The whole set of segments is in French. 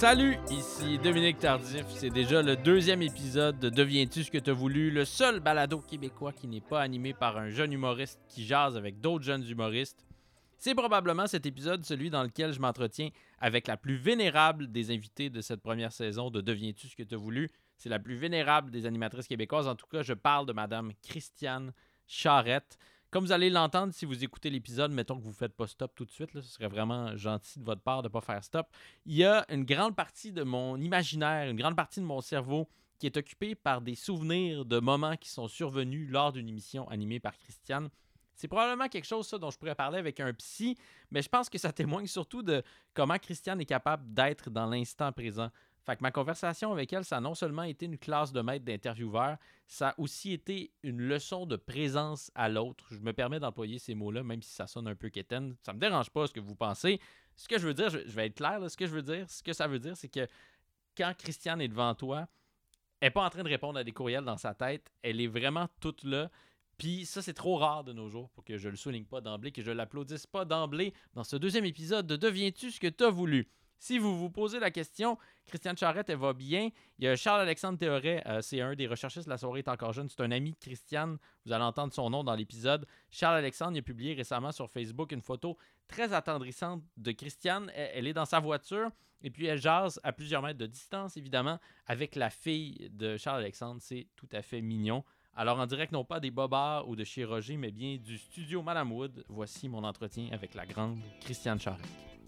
Salut, ici Dominique Tardif. C'est déjà le deuxième épisode de Deviens-tu ce que t'as voulu, le seul balado québécois qui n'est pas animé par un jeune humoriste qui jase avec d'autres jeunes humoristes. C'est probablement cet épisode celui dans lequel je m'entretiens avec la plus vénérable des invités de cette première saison de Deviens-tu ce que t'as voulu. C'est la plus vénérable des animatrices québécoises. En tout cas, je parle de Madame Christiane Charrette. Comme vous allez l'entendre si vous écoutez l'épisode, mettons que vous ne faites pas stop tout de suite, ce serait vraiment gentil de votre part de ne pas faire stop. Il y a une grande partie de mon imaginaire, une grande partie de mon cerveau qui est occupée par des souvenirs de moments qui sont survenus lors d'une émission animée par Christiane. C'est probablement quelque chose dont je pourrais parler avec un psy, mais je pense que ça témoigne surtout de comment Christiane est capable d'être dans l'instant présent. Fait ma conversation avec elle, ça a non seulement été une classe de maître d'intervieweur, ça a aussi été une leçon de présence à l'autre. Je me permets d'employer ces mots-là, même si ça sonne un peu quétaine. Ça me dérange pas ce que vous pensez. Ce que je veux dire, je vais être clair, ce que je veux dire, ce que ça veut dire, c'est que quand Christiane est devant toi, elle n'est pas en train de répondre à des courriels dans sa tête. Elle est vraiment toute là. Puis ça, c'est trop rare de nos jours pour que je le souligne pas d'emblée, que je l'applaudisse pas d'emblée dans ce deuxième épisode de Deviens-tu ce que tu as voulu? Si vous vous posez la question, Christiane Charrette, elle va bien. Il y a Charles-Alexandre Théoret, euh, c'est un des recherchistes la soirée est encore jeune. C'est un ami de Christiane. Vous allez entendre son nom dans l'épisode. Charles-Alexandre a publié récemment sur Facebook une photo très attendrissante de Christiane. Elle, est dans sa voiture et puis elle jase à plusieurs mètres de distance, évidemment, avec la fille de Charles-Alexandre. C'est tout à fait mignon. Alors, en direct, non pas des bobards ou de chez mais bien du studio Madame Wood, voici mon entretien avec la grande Christiane Charrette.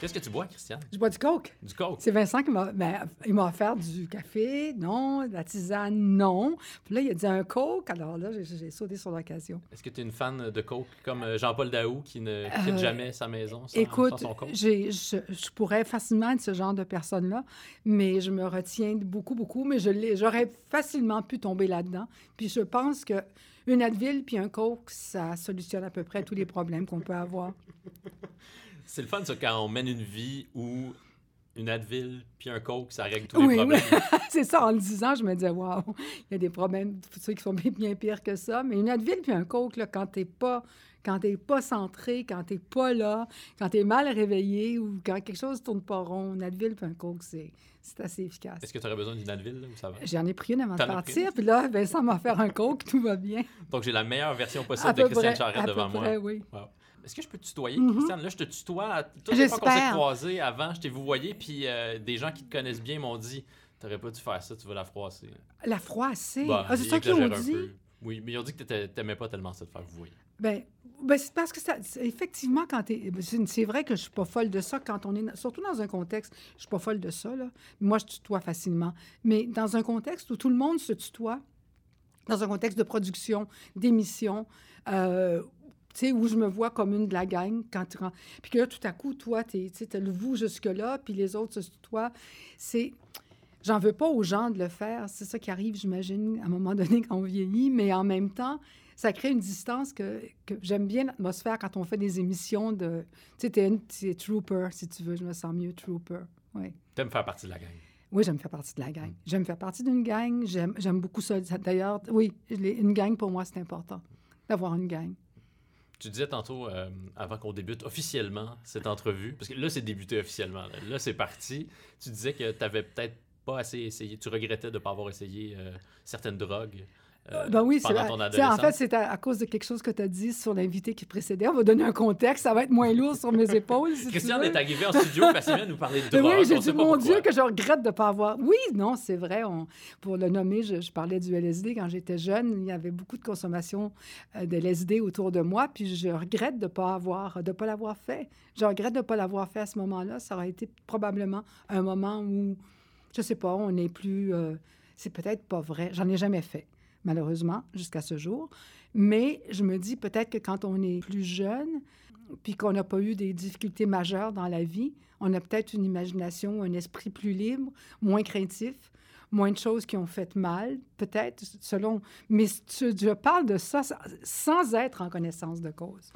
Qu'est-ce que tu bois, Christiane? Je bois du coke. Du coke. C'est Vincent qui m'a, ben, il m'a offert du café, non. De la tisane, non. Puis là, il a dit un coke. Alors là, j'ai, sauté sur l'occasion. Est-ce que tu es une fan de coke comme euh, Jean-Paul Daou qui ne quitte euh, jamais sa maison sans, écoute, son coke? J'ai, je, je, pourrais facilement être ce genre de personne-là, mais je me retiens beaucoup, beaucoup. Mais je j'aurais facilement pu tomber là-dedans. Puis je pense que une Advil puis un coke, ça solutionne à peu près tous les problèmes qu'on peut avoir. C'est le fun, ça, quand on mène une vie où une Advil puis un Coke, ça règle tous les problèmes. Oui. c'est ça, en le disant, je me disais, waouh, il y a des problèmes ceux qui sont bien, pires que ça. Mais une Advil puis un Coke, là, quand t'es pas quand t'es pas centré, quand t'es pas là, quand t'es mal réveillé ou quand quelque chose tourne pas rond, une Advil puis un Coke, c'est, assez efficace. Est-ce que tu aurais besoin d'une Advil ou ça va? J'en ai pris une avant de partir, puis là, Vincent m'a fait un Coke, tout va bien. Donc j'ai la meilleure version possible de Christiane Charrette devant près, moi. oui. Est-ce que je peux te tutoyer, mm Christiane? Là, je te tutoie. Toutes les fois qu'on s'est croisés avant, je t'ai voyé, puis euh, des gens qui te connaissent bien m'ont dit T'aurais pas dû faire ça, tu vas la froisser. La froisser? Bah, ah, c'est ça qu'ils ont dit? Oui, mais ils ont dit que t'aimais pas tellement ça de faire vous Ben, ben c'est parce que ça, effectivement, quand t'es. C'est vrai que je suis pas folle de ça quand on est. Surtout dans un contexte, je suis pas folle de ça, là. Moi, je tutoie facilement. Mais dans un contexte où tout le monde se tutoie, dans un contexte de production, d'émission, euh, où je me vois comme une de la gang quand tu Puis que là, tout à coup, toi, tu as le vous jusque-là, puis les autres, toi. C'est. J'en veux pas aux gens de le faire. C'est ça qui arrive, j'imagine, à un moment donné quand on vieillit, mais en même temps, ça crée une distance que, que j'aime bien l'atmosphère quand on fait des émissions de. Tu sais, t'es trooper, si tu veux. Je me sens mieux trooper. Oui. T'aimes faire partie de la gang? Oui, j'aime faire partie de la gang. J'aime faire partie d'une gang. J'aime beaucoup ça. D'ailleurs, oui, une gang, pour moi, c'est important d'avoir une gang. Tu disais tantôt, euh, avant qu'on débute officiellement cette entrevue, parce que là, c'est débuté officiellement. Là, c'est parti. Tu disais que tu n'avais peut-être pas assez essayé. Tu regrettais de ne pas avoir essayé euh, certaines drogues. Euh, ben oui, c'est En fait, c'est à, cause de quelque chose que tu as dit sur l'invité qui précédait. On va donner un contexte. Ça va être moins lourd sur mes épaules. Si Christiane est arrivée en studio parce qu'elle vient nous parler de drogue. Oui, j'ai dit, mon Dieu, que je regrette de ne pas avoir. Oui, non, c'est vrai. On... Pour le nommer, je, parlais du LSD quand j'étais jeune. Il y avait beaucoup de consommation euh, de LSD autour de moi. Puis je regrette de ne pas, avoir, de pas l'avoir fait. Je regrette de ne pas l'avoir fait à ce moment-là. Ça aurait été probablement un moment où, je sais pas, on n'est plus. Euh, c'est peut-être pas vrai. J'en ai jamais fait malheureusement, jusqu'à ce jour. Mais je me dis peut-être que quand on est plus jeune, puis qu'on n'a pas eu des difficultés majeures dans la vie, on a peut-être une imagination, un esprit plus libre, moins craintif, moins de choses qui ont fait mal, peut-être, selon... Mais je parle de ça sans être en connaissance de cause.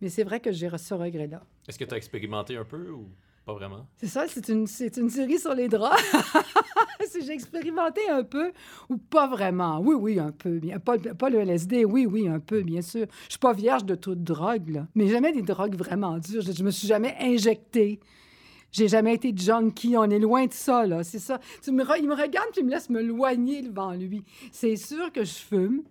Mais c'est vrai que j'ai ce regret-là. Est-ce que tu as expérimenté un peu ou... Pas vraiment. C'est ça, c'est une, c'est une série sur les draps. j'ai expérimenté un peu ou pas vraiment. Oui, oui, un peu. Pas, le LSD, oui, oui, un peu, bien sûr. Je suis pas vierge de toute drogue, là. mais jamais des drogues vraiment dures. Je, je me suis jamais injectée. J'ai jamais été junkie. On est loin de ça, là. C'est ça. Il me regarde puis il me laisse me loigner devant lui. C'est sûr que je fume.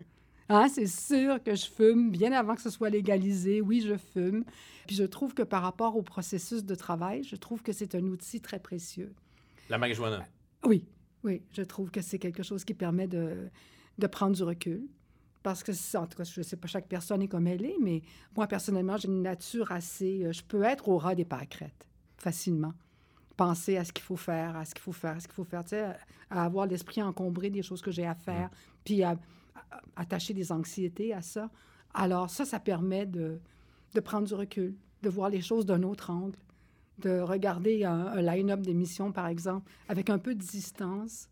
Hein, c'est sûr que je fume bien avant que ce soit légalisé. Oui, je fume. Puis je trouve que par rapport au processus de travail, je trouve que c'est un outil très précieux. La marijuana. Oui, oui, je trouve que c'est quelque chose qui permet de, de prendre du recul. Parce que, en tout cas, je ne sais pas, chaque personne est comme elle est, mais moi, personnellement, j'ai une nature assez... euh, Je peux être au ras des pâquerettes, facilement. Penser à ce qu'il faut faire, à ce qu'il faut faire, à ce qu'il faut faire, tu sais, à, à avoir l'esprit encombré des choses que j'ai à faire, puis à, à- attacher des anxiétés à ça. Alors ça, ça permet de, de prendre du recul, de voir les choses d'un autre angle, de regarder un, un line-up d'émissions, par exemple, avec un peu de distance.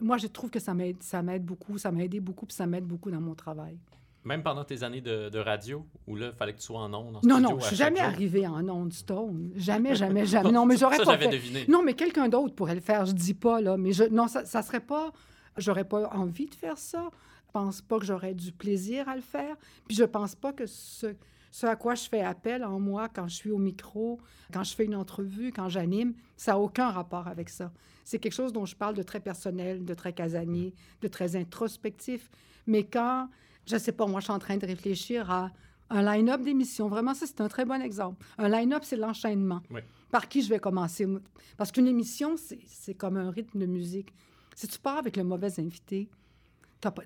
Moi, je trouve que ça m'aide, ça m'aide beaucoup, ça m'a aidé beaucoup, puis ça m'aide beaucoup dans mon travail. Même pendant tes années de, de radio, où là, il fallait que tu sois en ondes. en Non, non, je suis jamais arrivée en onde stone. Jamais, jamais, jamais. Non, mais j'aurais Ça, pas j'avais fait. deviné. Non, mais quelqu'un d'autre pourrait le faire. Je dis pas, là. Mais je, non, ça, ça serait pas. J'aurais pas envie de faire ça. Je pense pas que j'aurais du plaisir à le faire. Puis je pense pas que ce, ce à quoi je fais appel en moi quand je suis au micro, quand je fais une entrevue, quand j'anime, ça n'a aucun rapport avec ça. C'est quelque chose dont je parle de très personnel, de très casanier, de très introspectif. Mais quand, je sais pas, moi, je suis en train de réfléchir à un line-up d'émissions, vraiment, ça, c'est un très bon exemple. Un line-up, c'est l'enchaînement. Oui. Par qui je vais commencer? Parce qu'une émission, c'est comme un rythme de musique. Si tu pars avec le mauvais invité,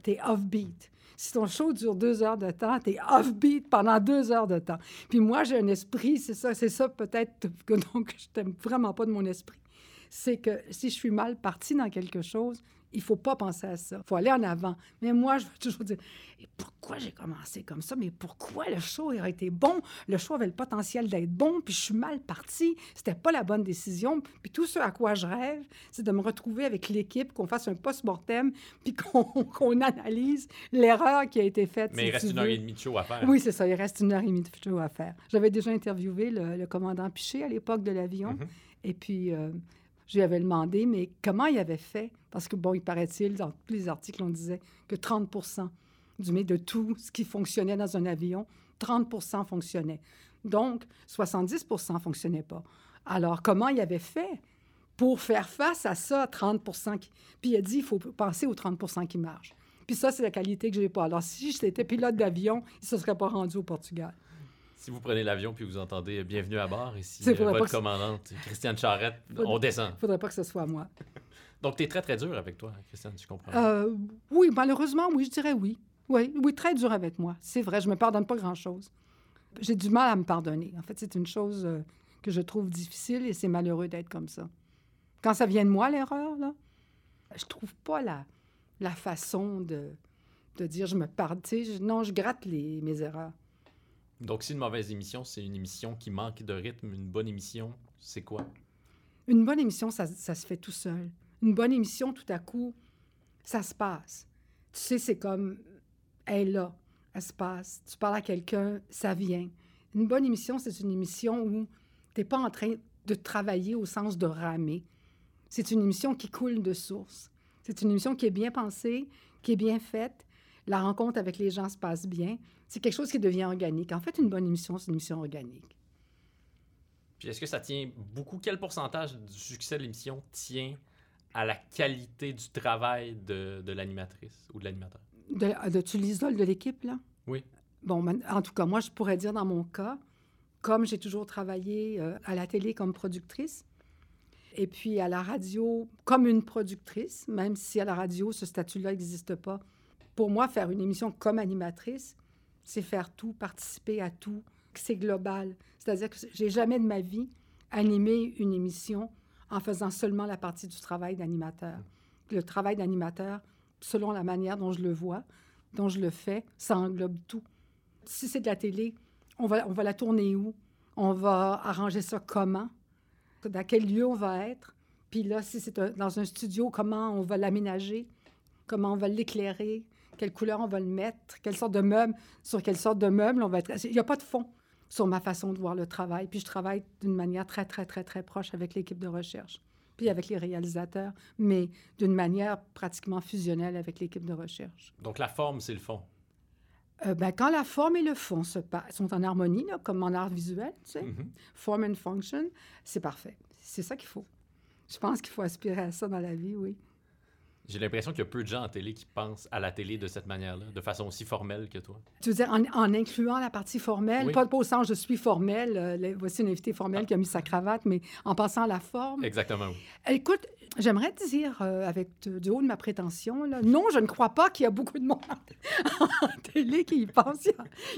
t'es off-beat. Si ton show dure deux heures de temps, t'es off-beat pendant deux heures de temps. Puis moi, j'ai un esprit, c'est ça, c'est ça peut-être que donc je t'aime vraiment pas de mon esprit. C'est que si je suis mal partie dans quelque chose, il faut pas penser à ça. Il faut aller en avant. Mais moi, je veux toujours dire, et pourquoi j'ai commencé comme ça? Mais pourquoi le show aurait été bon? Le show avait le potentiel d'être bon, puis je suis mal partie. C'était pas la bonne décision. Puis tout ce à quoi je rêve, c'est de me retrouver avec l'équipe, qu'on fasse un post-mortem, puis qu'on analyse l'erreur qui a été faite. Mais si il reste une heure et demie de show à faire. Oui, c'est ça. Il reste une heure et demie de show à faire. J'avais déjà interviewé le, le commandant Piché à l'époque de l'avion. Mhm. Et puis, euh, je lui avais demandé, mais comment il avait fait? Parce que, bon, il paraît-il, dans tous les articles, on disait que 30 du mais de tout ce qui fonctionnait dans un avion, 30 fonctionnait. Donc, 70 ne fonctionnait pas. Alors, comment il avait fait pour faire face à ça, 30 qui... Puis il a dit, il faut penser aux 30% qui marchent. Puis ça, c'est la qualité que je n'ai pas. Alors, si j'étais pilote d'avion, il ne se serait pas rendu au Portugal. Si vous prenez l'avion puis vous entendez euh, Bienvenue à bord, ici C'est euh, votre commandante, Christiane Charrette, Faudrait- on descend. Il ne faudrait pas que ce soit moi. Donc, tu es très, très dur avec toi, Christiane, tu comprends. Euh, oui, malheureusement, oui, je dirais oui. Oui, oui, très dur avec moi. C'est vrai, je me pardonne pas grand-chose. J'ai du mal à me pardonner. En fait, c'est une chose euh, que je trouve difficile et c'est malheureux d'être comme ça. Quand ça vient de moi, l'erreur, là, je trouve pas la, la façon de, de dire je me pardonne. Non, je gratte les, mes erreurs. Donc, si une mauvaise émission, c'est une émission qui manque de rythme, une bonne émission, c'est quoi? Une bonne émission, ça, se fait tout seul. Une bonne émission, tout à coup, ça se passe. Tu sais, c'est comme, elle est là, elle se passe. Tu parles à quelqu'un, ça vient. Une bonne émission, c'est une émission où tu n'es pas en train de travailler au sens de ramer. C'est une émission qui coule de source. C'est une émission qui est bien pensée, qui est bien faite. La rencontre avec les gens se passe bien. C'est quelque chose qui devient organique. En fait, une bonne émission, c'est une émission organique. Puis est-ce que ça tient beaucoup? Quel pourcentage du succès de l'émission tient à la qualité du travail de, de l'animatrice ou de l'animateur? De, de, tu l'isole de l'équipe, là? Oui. Bon, en tout cas, moi, je pourrais dire dans mon cas, comme j'ai toujours travaillé euh, à la télé comme productrice, et puis à la radio comme une productrice, même si à la radio, ce statut-là n'existe pas. Pour moi, faire une émission comme animatrice, c'est faire tout, participer à tout, c'est global. C'est-à-dire que j'ai jamais de ma vie animé une émission en faisant seulement la partie du travail d'animateur. Le travail d'animateur, selon la manière dont je le vois, dont je le fais, ça englobe tout. Si c'est de la télé, on va, on va la tourner où? On va arranger ça comment? Dans quel lieu on va être? Puis là, si c'est dans un studio, comment on va l'aménager? Comment on va l'éclairer? Quelle couleur on va le mettre? Quelle sorte de meuble? Sur quelle sorte de meuble on va être? Il n'y a pas de fond. sur ma façon de voir le travail. Puis je travaille d'une manière très, très, très, très proche avec l'équipe de recherche, puis avec les réalisateurs, mais d'une manière pratiquement fusionnelle avec l'équipe de recherche. Donc la forme, c'est le fond? Euh, ben, quand la forme et le fond se sont en harmonie, là, comme en art visuel, tu sais, Mhm. form and function, c'est parfait. C'est ça qu'il faut. Je pense qu'il faut aspirer à ça dans la vie, oui. J'ai l'impression qu'il y a peu de gens en télé qui pensent à la télé de cette manière-là, de façon aussi formelle que toi. Tu veux dire, en, en incluant la partie formelle, Oui. pas, pas au sens je suis formelle, euh, voici une invitée formelle qui a mis sa cravate, mais en passant à la forme. Exactement, oui. Écoute, j'aimerais te dire, euh, avec du haut de ma prétention, là, non, je ne crois pas qu'il y a beaucoup de monde en télé qui y pense.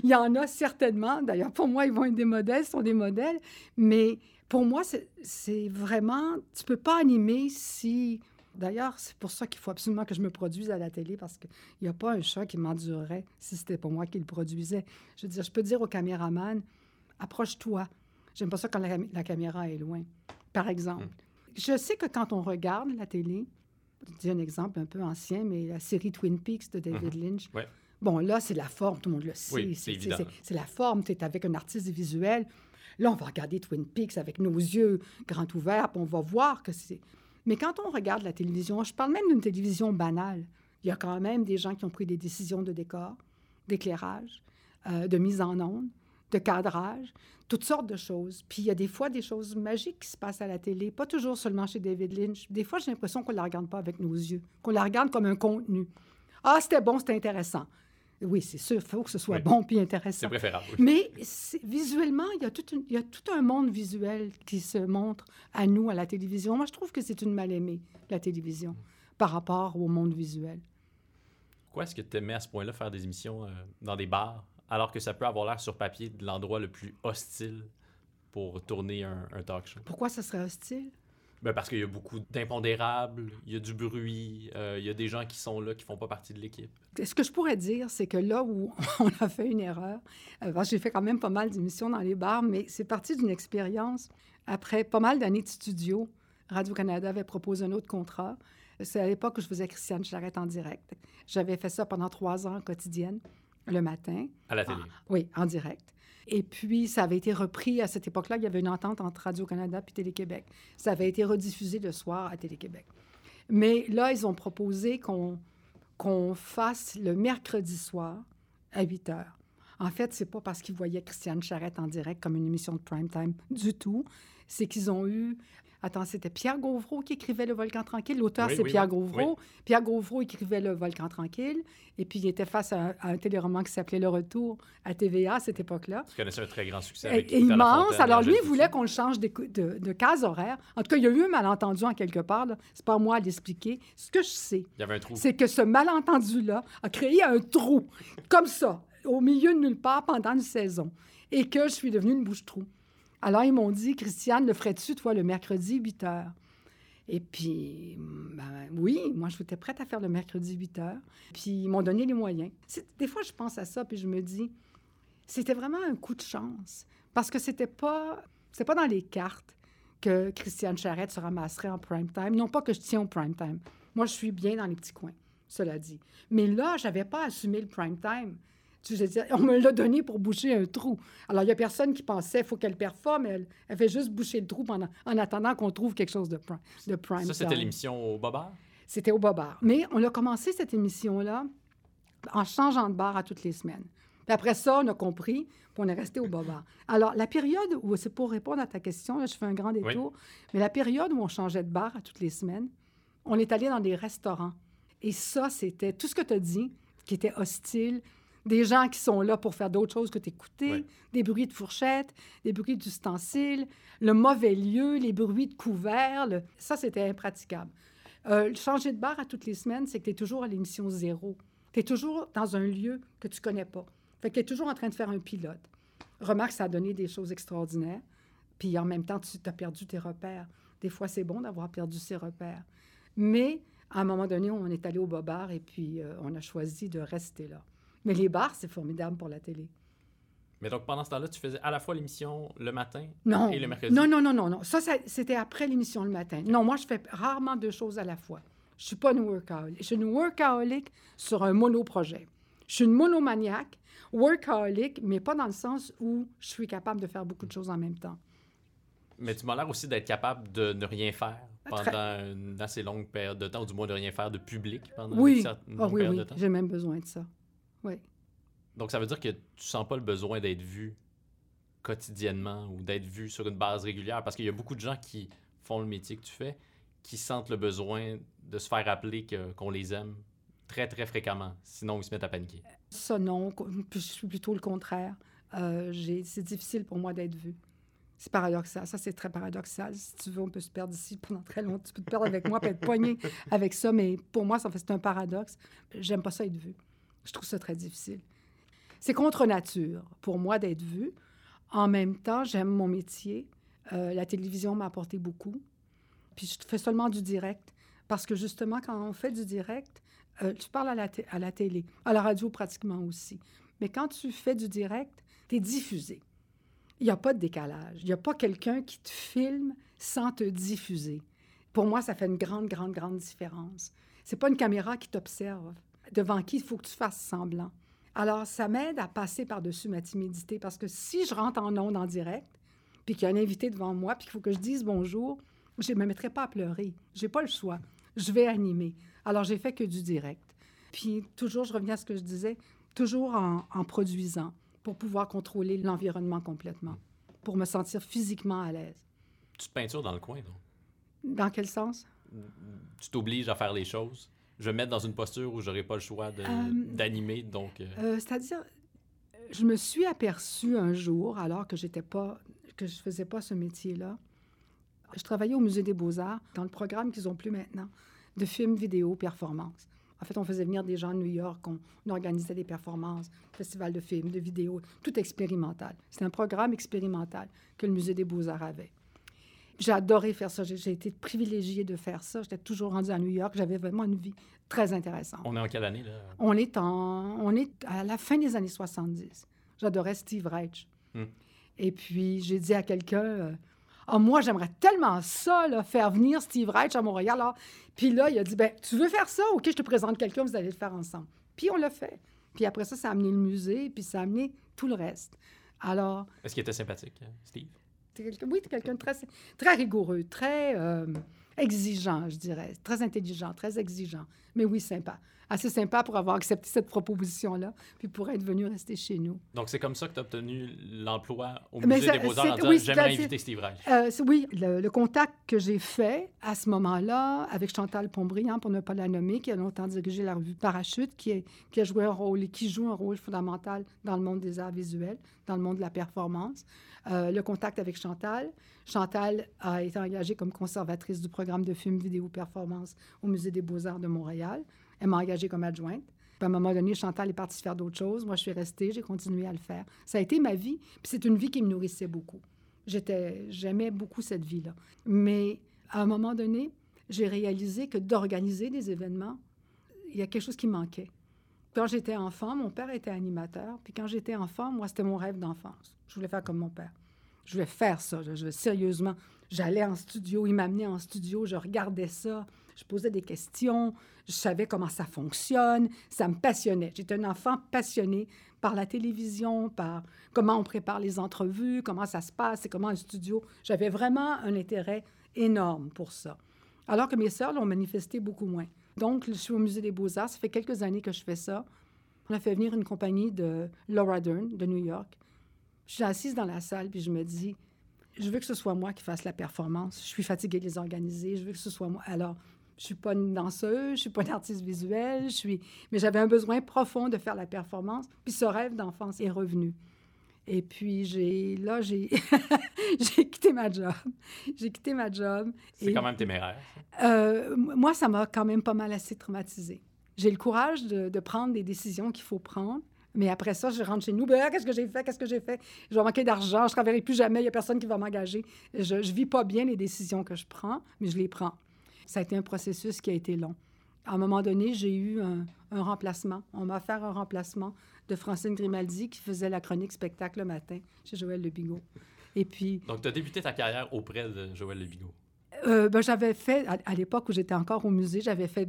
Il y, en a certainement. D'ailleurs, pour moi, ils vont être des modèles, ce sont des modèles. Mais pour moi, c'est- c'est vraiment... Tu peux pas animer si... D'ailleurs, c'est pour ça qu'il faut absolument que je me produise à la télé, parce qu'il n'y a pas un chat qui m'endurerait si c'était pas moi qui le produisais. Je veux dire, je peux dire au caméraman, approche-toi. J'aime pas ça quand la, cam- la caméra est loin, par exemple. Je sais que quand on regarde la télé, je dis un exemple un peu ancien, mais la série Twin Peaks de David Lynch. Ouais. Bon, là, c'est la forme, tout le monde le sait. Oui, C'est la forme, tu es avec un artiste visuel. Là, on va regarder Twin Peaks avec nos yeux grands ouverts, puis on va voir que c'est... Mais quand on regarde la télévision, je parle même d'une télévision banale, il y a quand même des gens qui ont pris des décisions de décor, d'éclairage, euh, de mise en onde, de cadrage, toutes sortes de choses. Puis il y a des fois des choses magiques qui se passent à la télé, pas toujours seulement chez David Lynch. Des fois, j'ai l'impression qu'on ne la regarde pas avec nos yeux, qu'on la regarde comme un contenu. Ah, c'était bon, c'était intéressant. Oui, c'est sûr, il faut que ce soit Oui. bon puis C'est intéressant. préférable. oui. Mais c'est- visuellement, il y, a tout une- il y a tout un monde visuel qui se montre à nous, à la télévision. Moi, je trouve que c'est une mal-aimée, la télévision, par rapport au monde visuel. Pourquoi est-ce que tu aimais à ce point-là faire des émissions euh, dans des bars, alors que ça peut avoir l'air sur papier de l'endroit le plus hostile pour tourner un, un talk show? Pourquoi ça serait hostile? Ben parce qu'il y a beaucoup d'impondérables, il y a du bruit, euh, il y a des gens qui sont là qui font pas partie de l'équipe. Ce que je pourrais dire, c'est que là où on a fait une erreur, euh, parce que j'ai fait quand même pas mal d'émissions dans les bars, mais c'est parti d'une expérience. Après pas mal d'années de studio, Radio-Canada avait proposé un autre contrat. C'est à l'époque où je faisais Christiane Charrette en direct. J'avais fait ça pendant trois ans quotidienne, le matin. À la télé. Ah, oui, en direct. Et puis, ça avait été repris à cette époque-là. Il y avait une entente entre Radio-Canada puis Télé-Québec. Ça avait été rediffusé le soir à Télé-Québec. Mais là, ils ont proposé qu'on fasse le mercredi soir à 8 heures. En fait, c'est pas parce qu'ils voyaient Christiane Charrette en direct comme une émission de prime time du tout. C'est qu'ils ont eu. Attends, c'était Pierre Gauvreau qui écrivait Le Volcan Tranquille? L'auteur, Oui, c'est oui, Pierre oui, Gauvreau. Pierre Gauvreau écrivait Le Volcan Tranquille. Et puis, il était face à, un- à un téléroman qui s'appelait Le Retour à TVA à cette époque-là. Tu connaissais un très grand succès avec et immense. Alors, lui, il voulait qu'on le change d'écou- de, de case horaire. En tout cas, il y a eu un malentendu en quelque part. C'est pas à moi à l'expliquer. Ce que je sais, c'est que ce malentendu-là a créé un trou, comme ça, au milieu de nulle part pendant une saison, et que je suis devenue une bouche-trou. Alors, ils m'ont dit, Christiane, le ferais-tu, toi, le mercredi, 8 heures? Et puis, ben, oui, moi, je étais prête à faire le mercredi 8 heures. Puis, ils m'ont donné les moyens. Des fois, je pense à ça, puis je me dis, c'était vraiment un coup de chance. Parce que c'était pas, pas dans les cartes que Christiane Charrette se ramasserait en prime time. Non pas que je tiens au prime time. Moi, je suis bien dans les petits coins, cela dit. Mais là, je n'avais pas assumé le prime time. On me l'a donné pour boucher un trou. Alors, il n'y a personne qui pensait qu'il faut qu'elle performe. Elle, elle fait juste boucher le trou pendant, en attendant qu'on trouve quelque chose de, prime de prime Ça, c'était l'émission au Bobard? C'était au Bobard. Mais on a commencé cette émission-là en changeant de bar à toutes les semaines. Puis après ça, on a compris, puis on est resté au Bobard. Alors, la période où, c'est pour répondre à ta question, là, je fais un grand détour, mais la période où on changeait de bar à toutes les semaines, on est allé dans des restaurants. Et ça, c'était tout ce que tu as dit, qui était hostile, des gens qui sont là pour faire d'autres choses que t'écouter, Oui. des bruits de fourchettes, des bruits d'ustensiles, le mauvais lieu, les bruits de couverts. le- Ça, c'était impraticable. Euh, changer de bar à toutes les semaines, c'est que tu es toujours à l'émission zéro. Tu es toujours dans un lieu que tu connais pas. Fait que tu es toujours en train de faire un pilote. Remarque, ça a donné des choses extraordinaires. Puis en même temps, tu as perdu tes repères. Des fois, c'est bon d'avoir perdu ses repères. Mais à un moment donné, on est allé au Bobard et puis euh, on a choisi de rester là. Mais les bars, c'est formidable pour la télé. Mais donc, pendant ce temps-là, tu faisais à la fois l'émission le matin Non. et le mercredi? Non, non, non, non, non. Ça, ça- c'était après l'émission le matin. Non, moi, je fais rarement deux choses à la fois. Je suis pas une workaholic. Je suis une workaholic sur un monoprojet. Je suis une monomaniaque, workaholic, mais pas dans le sens où je suis capable de faire beaucoup de choses en même temps. Mais tu m'as l'air aussi d'être capable de ne rien faire pendant une assez longue période de temps, ou du moins de rien faire de public pendant Oui, une certaine longue oui, période oui, de temps. j'ai même besoin de ça. Oui. Donc ça veut dire que tu sens pas le besoin d'être vu quotidiennement ou d'être vu sur une base régulière parce qu'il y a beaucoup de gens qui font le métier que tu fais qui sentent le besoin de se faire rappeler qu'on les aime très très fréquemment, sinon ils se mettent à paniquer. Ça, non. Je suis plutôt le contraire. Euh, c'est difficile pour moi d'être vue. C'est paradoxal. Ça, c'est très paradoxal. Si tu veux, on peut se perdre ici pendant très longtemps. Tu peux te perdre avec moi, peut être poigné avec ça, mais pour moi, ça fait c'est un paradoxe. J'aime pas ça être vue. Je trouve ça très difficile. C'est contre nature pour moi d'être vue. En même temps, j'aime mon métier. Euh, la télévision m'a apporté beaucoup. Puis je fais seulement du direct parce que justement, quand on fait du direct, euh, tu parles à la, télé, à la radio pratiquement aussi. Mais quand tu fais du direct, tu es diffusé. Il n'y a pas de décalage. Il n'y a pas quelqu'un qui te filme sans te diffuser. Pour moi, ça fait une grande, grande, grande différence. C'est pas une caméra qui t'observe, devant qui il faut que tu fasses semblant. Alors, ça m'aide à passer par-dessus ma timidité parce que si je rentre en ondes en direct, puis qu'il y a un invité devant moi, puis qu'il faut que je dise bonjour, je ne me mettrai pas à pleurer. J'ai pas le choix. Je vais animer. Alors, j'ai fait que du direct. Puis, toujours, je reviens à ce que je disais, toujours en, en produisant pour pouvoir contrôler l'environnement complètement, pour me sentir physiquement à l'aise. Tu te peintures dans le coin, donc? Dans quel sens? Tu t'obliges à faire les choses? Je vais me mettre dans une posture où j'aurai pas le choix Euh, d'animer, donc... euh, Euh, C'est-à-dire, je me suis aperçue un jour, alors que j'étais pas, que je faisais pas ce métier-là. Je travaillais au Musée des Beaux-Arts dans le programme qu'ils ont plus maintenant de films, vidéo, performances. En fait, on faisait venir des gens de New York, on, on organisait des performances, festival de films, de vidéos, tout expérimental. C'était un programme expérimental que le Musée des Beaux-Arts avait. J'ai adoré faire ça. J'ai été privilégiée de faire ça. J'étais toujours rendue à New York. J'avais vraiment une vie très intéressante. On est en quelle année, là? On est, en, on est à la fin des années 70. J'adorais Steve Reich. Hmm. Et puis, j'ai dit à quelqu'un, euh, Ah, moi, j'aimerais tellement ça, là, faire venir Steve Reich à Montréal. Puis là, il a dit, ben, tu veux faire ça? OK, je te présente quelqu'un, vous allez le faire ensemble. Puis on l'a fait. Puis après ça, ça a amené le musée, puis ça a amené tout le reste. Alors, Est-ce qu'il était sympathique, euh, Steve? Oui, quelqu'un de très, très rigoureux, très euh, exigeant, je dirais. Très intelligent, très exigeant. Mais oui, sympa. Assez sympa pour avoir accepté cette proposition-là, puis pour être venu rester chez nous. Donc, c'est comme ça que tu as obtenu l'emploi au Musée ça- des Beaux-Arts en disant oui, J'aimerais inviter Steve Reich. Euh, oui, le, le contact que j'ai fait à ce moment-là avec Chantal Pontbriand, pour ne pas la nommer, qui a longtemps dirigé la revue Parachute, qui, est- qui a joué un rôle et qui joue un rôle fondamental dans le monde des arts visuels, dans le monde de la performance. Euh, le contact avec Chantal. Chantal a été engagée comme conservatrice du programme de films vidéo performance au Musée des Beaux-Arts de Montréal. Elle m'a engagée comme adjointe. Puis à un moment donné, Chantal est partie faire d'autres choses. Moi, je suis restée, j'ai continué à le faire. Ça a été ma vie. Puis c'est une vie qui me nourrissait beaucoup. J'étais, j'aimais beaucoup cette vie-là. Mais à un moment donné, j'ai réalisé que d'organiser des événements, il y a quelque chose qui manquait. Quand j'étais enfant, mon père était animateur. Puis quand j'étais enfant, moi, c'était mon rêve d'enfance. Je voulais faire comme mon père. Je voulais faire ça. Je, je- sérieusement, j'allais en studio, il m'amenait en studio, je regardais ça, je posais des questions, je savais comment ça fonctionne, ça me passionnait. J'étais un enfant passionné par la télévision, par comment on prépare les entrevues, comment ça se passe et comment un studio. J'avais vraiment un intérêt énorme pour ça. Alors que mes sœurs l'ont manifesté beaucoup moins. Donc, je suis au Musée des Beaux-Arts. Ça fait quelques années que je fais ça. On a fait venir une compagnie de Laura Dern de New York. Je suis assise dans la salle, puis je me dis, je veux que ce soit moi qui fasse la performance. Je suis fatiguée de les organiser. Je veux que ce soit moi. Alors, je suis pas une danseuse, je suis pas une artiste visuelle, je suis... mais j'avais un besoin profond de faire la performance. Puis ce rêve d'enfance est revenu. Et puis, j'ai là, j'ai j'ai quitté ma job. J'ai quitté ma job. C'est Et- quand même téméraire. euh, moi, ça m'a quand même pas mal assez traumatisée. J'ai le courage de, de prendre des décisions qu'il faut prendre. Mais après ça, je rentre chez nous. Ben, qu'est-ce que j'ai fait? Qu'est-ce que j'ai fait? Je vais manquer d'argent. Je ne travaillerai plus jamais. Il n'y a personne qui va m'engager. Je ne vis pas bien les décisions que je prends, mais je les prends. Ça a été un processus qui a été long. À un moment donné, j'ai eu un, remplacement. On m'a offert un remplacement de Francine Grimaldi qui faisait la chronique spectacle le matin chez Joël Le Bigot. Et puis, Donc, tu as débuté ta carrière auprès de Joël Le Bigot. Euh, ben, j'avais fait, à, à l'époque où j'étais encore au musée, j'avais fait,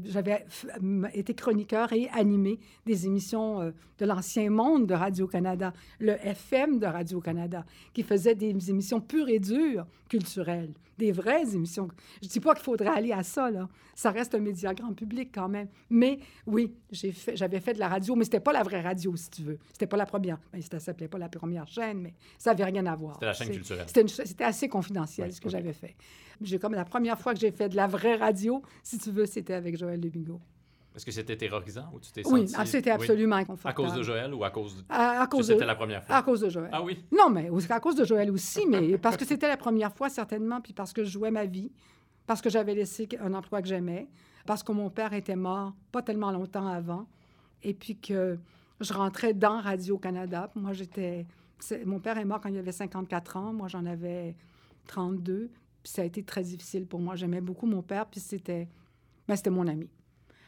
été chroniqueur et animé des émissions euh, de l'ancien monde de Radio-Canada, le FM de Radio-Canada, qui faisait des émissions pures et dures culturelles, des vraies émissions. Je dis pas qu'il faudrait aller à ça, là. Ça reste un média grand public quand même. Mais oui, j'ai fait, j'avais fait de la radio, mais c'était pas la vraie radio, si tu veux. C'était pas la première. Ben, ça s'appelait pas la première chaîne, mais ça avait rien à voir. C'était la chaîne culturelle. C'était, une ch- c'était assez confidentiel ce que j'avais fait. J'ai comme la première fois que j'ai fait de la vraie radio, si tu veux, c'était avec Joël Lebigot. Est-ce que c'était terrorisant ou tu t'es Oui, senti... ah, c'était Oui? absolument À inconfortable. cause de Joël ou à cause de... À, à cause de, c'était la première fois? à cause de Joël. Ah oui? Non, mais à cause de Joël aussi, mais parce que c'était la première fois, certainement, puis parce que je jouais ma vie, parce que j'avais laissé un emploi que j'aimais, parce que mon père était mort pas tellement longtemps avant, et puis que je rentrais dans Radio-Canada. Moi, j'étais... Mon père est mort quand il avait 54 ans, moi, j'en avais 32, puis ça a été très difficile pour moi. J'aimais beaucoup mon père, puis c'était... Ben, mon ami.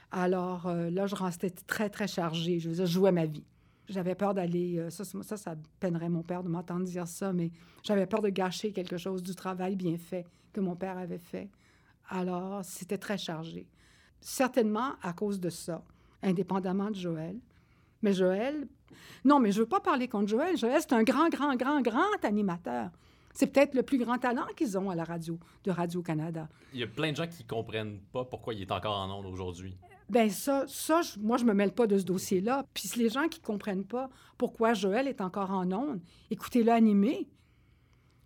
Alors euh, là, je restais très, très chargée. Je jouais ma vie. J'avais peur d'aller... euh, ça, ça, ça, ça peinerait mon père de m'entendre dire ça, mais j'avais peur de gâcher quelque chose du travail bien fait que mon père avait fait. Alors, c'était très chargé. Certainement à cause de ça, indépendamment de Joël. Mais Joël... Non, mais je veux pas parler contre Joël. Joël, c'est un grand, grand, grand, grand animateur. C'est peut-être le plus grand talent qu'ils ont à la radio, de Radio-Canada. Il y a plein de gens qui comprennent pas pourquoi il est encore en ondes aujourd'hui. Ben ça, ça je- moi, je me mêle pas de ce dossier-là. Puis les gens qui comprennent pas pourquoi Joël est encore en ondes, écoutez-le animer.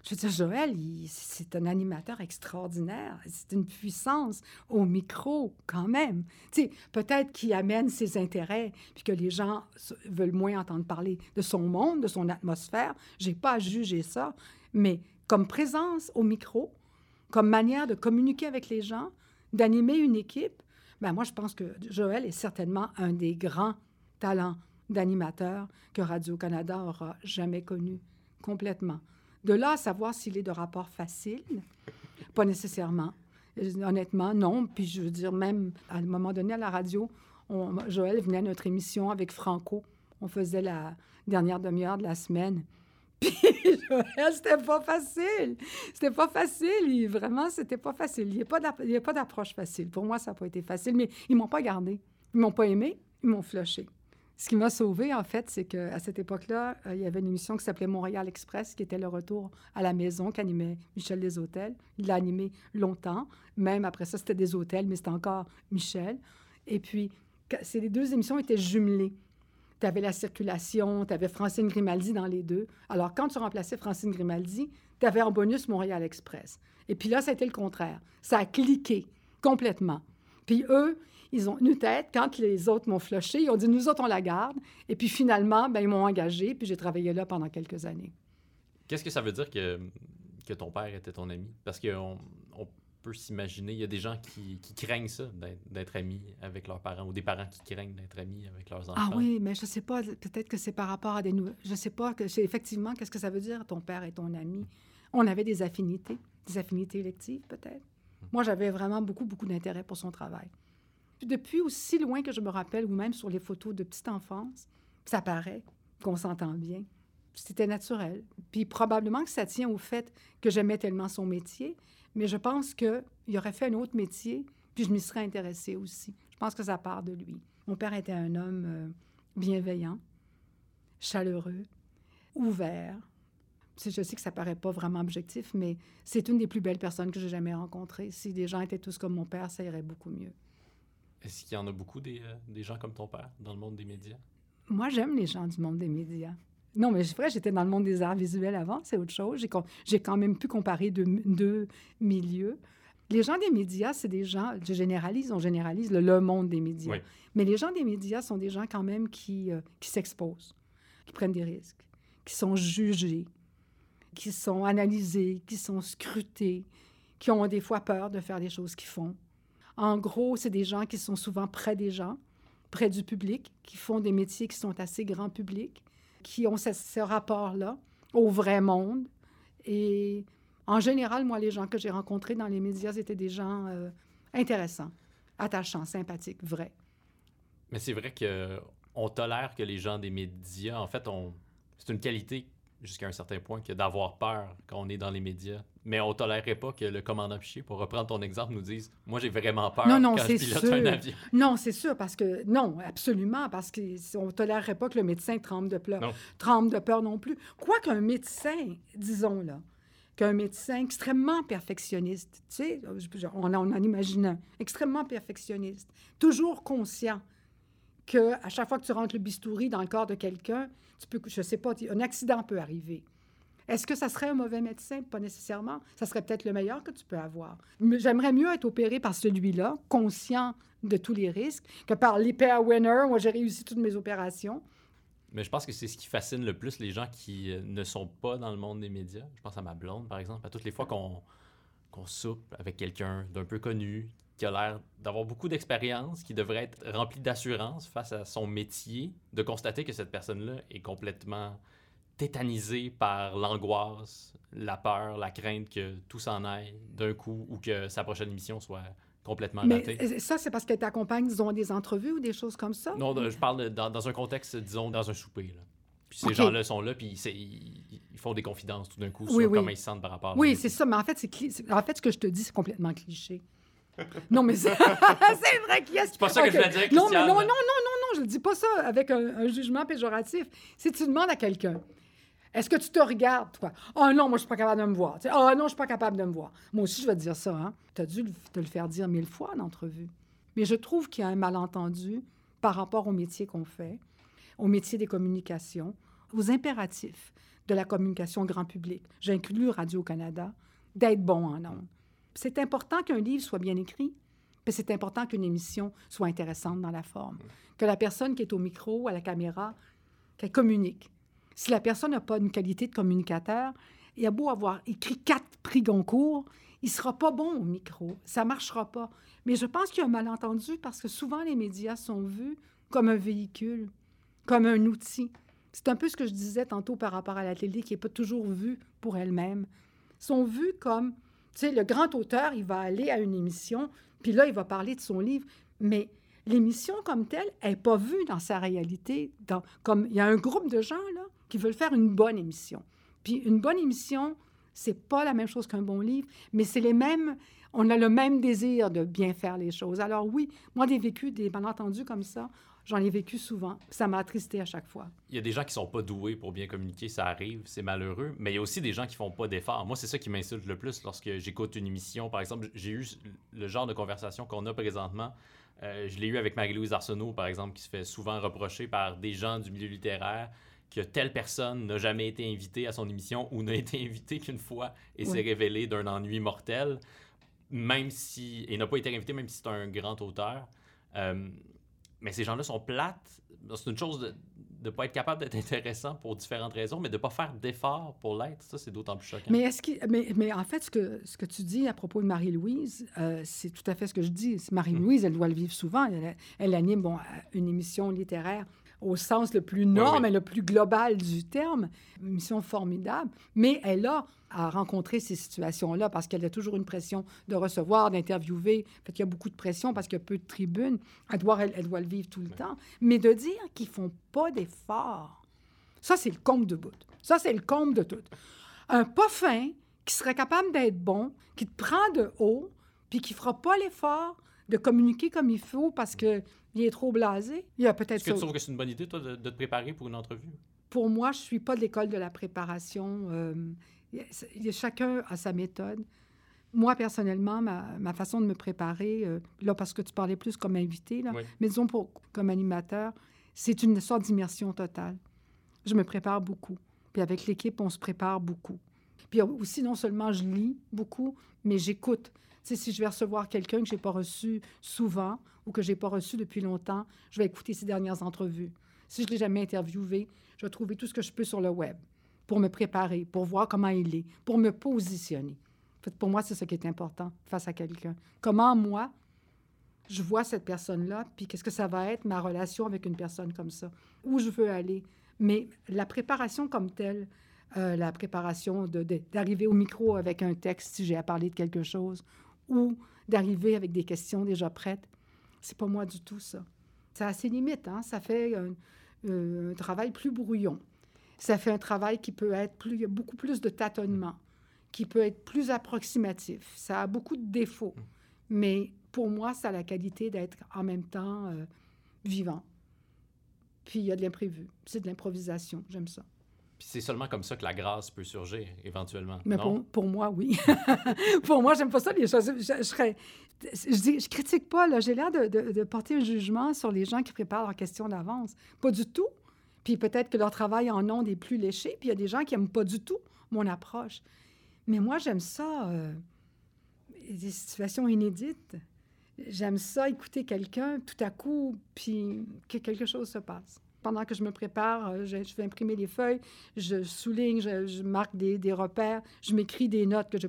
Je veux dire, Joël, c'est un animateur extraordinaire. C'est une puissance au micro, quand même. Tu sais, peut-être qu'il amène ses intérêts, puis que les gens veulent moins entendre parler de son monde, de son atmosphère. J'ai pas à juger ça. Mais comme présence au micro, comme manière de communiquer avec les gens, d'animer une équipe, ben moi, je pense que Joël est certainement un des grands talents d'animateur que Radio-Canada aura jamais connu complètement. De là à savoir s'il est de rapport facile, pas nécessairement. Honnêtement, non. Puis je veux dire, même à un moment donné à la radio, Joël venait à notre émission avec Franco. On faisait la dernière demi-heure de la semaine. Puis c'était pas facile. C'était pas facile. Il- vraiment, c'était pas facile. Il n'y a pas d'approche facile. Pour moi, ça n'a pas été facile, mais ils m'ont pas gardé. Ils m'ont pas aimé. Ils m'ont flushé. Ce qui m'a sauvé, en fait, c'est qu'à cette époque-là, euh, il y avait une émission qui s'appelait Montréal Express, qui était le retour à la maison qu'animait Michel Deshôtels. Il l'a animé longtemps. Même après ça, c'était des hôtels, mais c'était encore Michel. Et puis, ces les deux émissions étaient jumelées. Tu avais la circulation, tu avais Francine Grimaldi dans les deux. Alors, quand tu remplaçais Francine Grimaldi, tu avais en bonus Montréal Express. Et puis là, ça a été le contraire. Ça a cliqué complètement. Puis eux, ils ont une tête. Quand les autres m'ont flushé, ils ont dit, nous autres, on la garde. Et puis finalement, ben, ils m'ont engagé, puis j'ai travaillé là pendant quelques années. Qu'est-ce que ça veut dire que, que ton père était ton ami? Parce on peut s'imaginer, il y a des gens qui, qui craignent ça, d'être- amis avec leurs parents, ou des parents qui craignent d'être amis avec leurs enfants. Ah oui, mais je sais pas, peut-être que c'est par rapport à des nouvelles. Je sais pas, que c'est effectivement, qu'est-ce que ça veut dire, ton père et ton ami? On avait des affinités, des affinités électives, peut-être. Moi, j'avais vraiment beaucoup, beaucoup d'intérêt pour son travail. Puis Depuis aussi loin que je me rappelle, ou même sur les photos de petite enfance, ça paraît qu'on s'entend bien. C'était naturel. Puis probablement que ça tient au fait que j'aimais tellement son métier, mais je pense qu'il aurait fait un autre métier, puis je m'y serais intéressée aussi. Je pense que ça part de lui. Mon père était un homme euh, bienveillant, chaleureux, ouvert. C'est- Je sais que ça paraît pas vraiment objectif, mais c'est une des plus belles personnes que j'ai jamais rencontrées. Si des gens étaient tous comme mon père, ça irait beaucoup mieux. Est-ce qu'il y en a beaucoup des, euh, des gens comme ton père dans le monde des médias? Moi, j'aime les gens du monde des médias. Non, mais c'est vrai, j'étais dans le monde des arts visuels avant, c'est autre chose. J'ai quand même pu comparer deux, deux milieux. Les gens des médias, c'est des gens, je généralise, on généralise le, le monde des médias. Oui. Mais les gens des médias sont des gens quand même qui, euh, qui s'exposent, qui prennent des risques, qui sont jugés, qui sont analysés, qui sont scrutés, qui ont des fois peur de faire les choses qu'ils font. En gros, c'est des gens qui sont souvent près des gens, près du public, qui font des métiers qui sont assez grand public, qui ont ce, rapport-là au vrai monde. Et en général, moi, les gens que j'ai rencontrés dans les médias étaient des gens euh, intéressants, attachants, sympathiques, vrais. Mais c'est vrai que on tolère que les gens des médias, en fait, on, c'est une qualité jusqu'à un certain point que d'avoir peur quand on est dans les médias. Mais on tolérerait pas que le commandant Piché, pour reprendre ton exemple, nous dise Moi, j'ai vraiment peur non, non, quand je pilote un avion. Non, c'est sûr, parce que. Non, absolument, parce qu'on ne tolérerait pas que le médecin tremble de peur. Non. Tremble de peur non plus. Quoi qu'un médecin, disons là, qu'un médecin extrêmement perfectionniste, tu sais, on en, on imagine un, extrêmement perfectionniste, toujours conscient que à chaque fois que tu rentres le bistouri dans le corps de quelqu'un, tu peux, je sais pas, un accident peut arriver. Est-ce que ça serait un mauvais médecin? Pas nécessairement. Ça serait peut-être le meilleur que tu peux avoir. J'aimerais mieux être opéré par celui-là, conscient de tous les risques, que par l'hyper winner. Moi, j'ai réussi toutes mes opérations. Mais je pense que c'est ce qui fascine le plus les gens qui euh, ne sont pas dans le monde des médias. Je pense à ma blonde, par exemple. À toutes les fois qu'on soupe avec quelqu'un d'un peu connu, qui a l'air d'avoir beaucoup d'expérience, qui devrait être rempli d'assurance face à son métier, de constater que cette personne-là est complètement tétanisée par l'angoisse, la peur, la crainte que tout s'en aille d'un coup ou que sa prochaine émission soit complètement ratée. Mais ça, c'est parce qu'elle t'accompagne, disons, des entrevues ou des choses comme ça? Non, je parle dans, un contexte, disons, dans un souper. Puis ces gens-là sont là, puis ils, font des confidences tout d'un coup sur comment ils se sentent par rapport à Oui, c'est ça. Mais en fait, c'est en fait, ce que je te dis, c'est complètement cliché. Non, mais c'est vrai qu'il y a... C'est pas ça que je voulais dire, non, non, non, non, non, non, je ne dis pas ça avec un, jugement péjoratif. Si tu demandes à quelqu'un, est-ce que tu te regardes, toi? Ah oh, non, moi, je suis pas capable de me voir. Ah oh, non, je suis pas capable de me voir. Moi aussi, je vais te dire ça. Hein? Tu as dû te le faire dire mille fois en entrevue. Mais je trouve qu'il y a un malentendu par rapport au métier qu'on fait, au métier des communications, aux impératifs de la communication grand public. J'inclus Radio-Canada, d'être bon en ondes. C'est important qu'un livre soit bien écrit, mais c'est important qu'une émission soit intéressante dans la forme, que la personne qui est au micro, à la caméra, qu'elle communique. Si la personne n'a pas une qualité de communicateur, il a beau avoir écrit quatre prix Goncourt, il ne sera pas bon au micro. Ça ne marchera pas. Mais je pense qu'il y a un malentendu parce que souvent les médias sont vus comme un véhicule, comme un outil. C'est un peu ce que je disais tantôt par rapport à la télé qui n'est pas toujours vue pour elle-même. Ils sont vus comme tu sais, le grand auteur, il va aller à une émission, puis là, il va parler de son livre, mais l'émission comme telle n'est pas vue dans sa réalité. Dans, comme il y a un groupe de gens là qui veulent faire une bonne émission. Puis une bonne émission, c'est pas la même chose qu'un bon livre, mais c'est les mêmes. On a le même désir de bien faire les choses. Alors oui, moi, j'ai vécu des malentendus comme ça. J'en ai vécu souvent. Ça m'a attristé à chaque fois. Il y a des gens qui sont pas doués pour bien communiquer, ça arrive, c'est malheureux. Mais il y a aussi des gens qui font pas d'efforts. Moi, c'est ça qui m'insulte le plus lorsque j'écoute une émission. Par exemple, j'ai eu le genre de conversation qu'on a présentement. Euh, je l'ai eu avec Marie-Louise Arsenault, par exemple, qui se fait souvent reprocher par des gens du milieu littéraire que telle personne n'a jamais été invitée à son émission ou n'a été invitée qu'une fois et s'est révélée d'un ennui mortel, même si. et n'a pas été invité, même si c'est un grand auteur. Euh, mais ces gens-là sont plates. C'est une chose de ne pas être capable d'être intéressant pour différentes raisons, mais de ne pas faire d'efforts pour l'être. Ça, c'est d'autant plus choquant. Mais, est-ce mais, en fait, ce que, tu dis à propos de Marie-Louise, euh, c'est tout à fait ce que je dis. Marie-Louise, elle doit le vivre souvent. Elle, anime bon, une émission littéraire au sens le plus norme et le plus global du terme. Une mission formidable. Mais elle a à rencontrer ces situations-là parce qu'elle a toujours une pression de recevoir, d'interviewer. Fait qu'il y a beaucoup de pression parce qu'il y a peu de tribunes. Elle doit, elle, doit le vivre tout le temps. Mais de dire qu'ils font pas d'efforts, ça, c'est le comble de bout. Ça, c'est le comble de tout. Un pas fin qui serait capable d'être bon, qui te prend de haut, puis qui fera pas l'effort de communiquer comme il faut parce qu'il est trop blasé. Il y a peut-être. Est-ce que tu trouves que c'est une bonne idée, toi, de, te préparer pour une entrevue? Pour moi, je ne suis pas de l'école de la préparation. Euh, chacun a sa méthode. Moi, personnellement, ma, façon de me préparer, euh, là, parce que tu parlais plus comme invité, là, mais disons pour, comme animateur, c'est une sorte d'immersion totale. Je me prépare beaucoup. Puis avec l'équipe, on se prépare beaucoup. Puis aussi, non seulement je lis beaucoup, mais j'écoute si je vais recevoir quelqu'un que je n'ai pas reçu souvent ou que je n'ai pas reçu depuis longtemps, je vais écouter ses dernières entrevues. Si je ne l'ai jamais interviewé, je vais trouver tout ce que je peux sur le web pour me préparer, pour voir comment il est, pour me positionner. Pour moi, c'est ce qui est important face à quelqu'un. Comment moi, je vois cette personne-là, puis qu'est-ce que ça va être ma relation avec une personne comme ça, où je veux aller? Mais la préparation comme telle, euh, la préparation d'arriver au micro avec un texte si j'ai à parler de quelque chose, ou d'arriver avec des questions déjà prêtes. C'est pas moi du tout, ça. Ça a ses limites, hein? Ça fait un, travail plus brouillon. ça fait un travail qui peut être plus, beaucoup plus de tâtonnement, qui peut être plus approximatif. Ça a beaucoup de défauts, mais pour moi, ça a la qualité d'être en même temps euh, vivant. Puis il y a de l'imprévu, c'est de l'improvisation, j'aime ça. Puis c'est seulement comme ça que la grâce peut surgir, éventuellement. Mais non? pour, pour moi, oui. pour moi, j'aime pas ça, les choses. Je, je, serais- je, dis, je critique pas, là. J'ai l'air de, de- de porter un jugement sur les gens qui préparent leurs questions d'avance. Pas du tout. Puis peut-être que leur travail en ondes est plus léché, puis il y a des gens qui aiment pas du tout mon approche. Mais moi, j'aime ça, euh, des situations inédites. J'aime ça, écouter quelqu'un tout à coup, puis que quelque chose se passe. Pendant que je me prépare, euh, je, je vais imprimer les feuilles, je souligne, je, marque des, repères, je m'écris des notes que je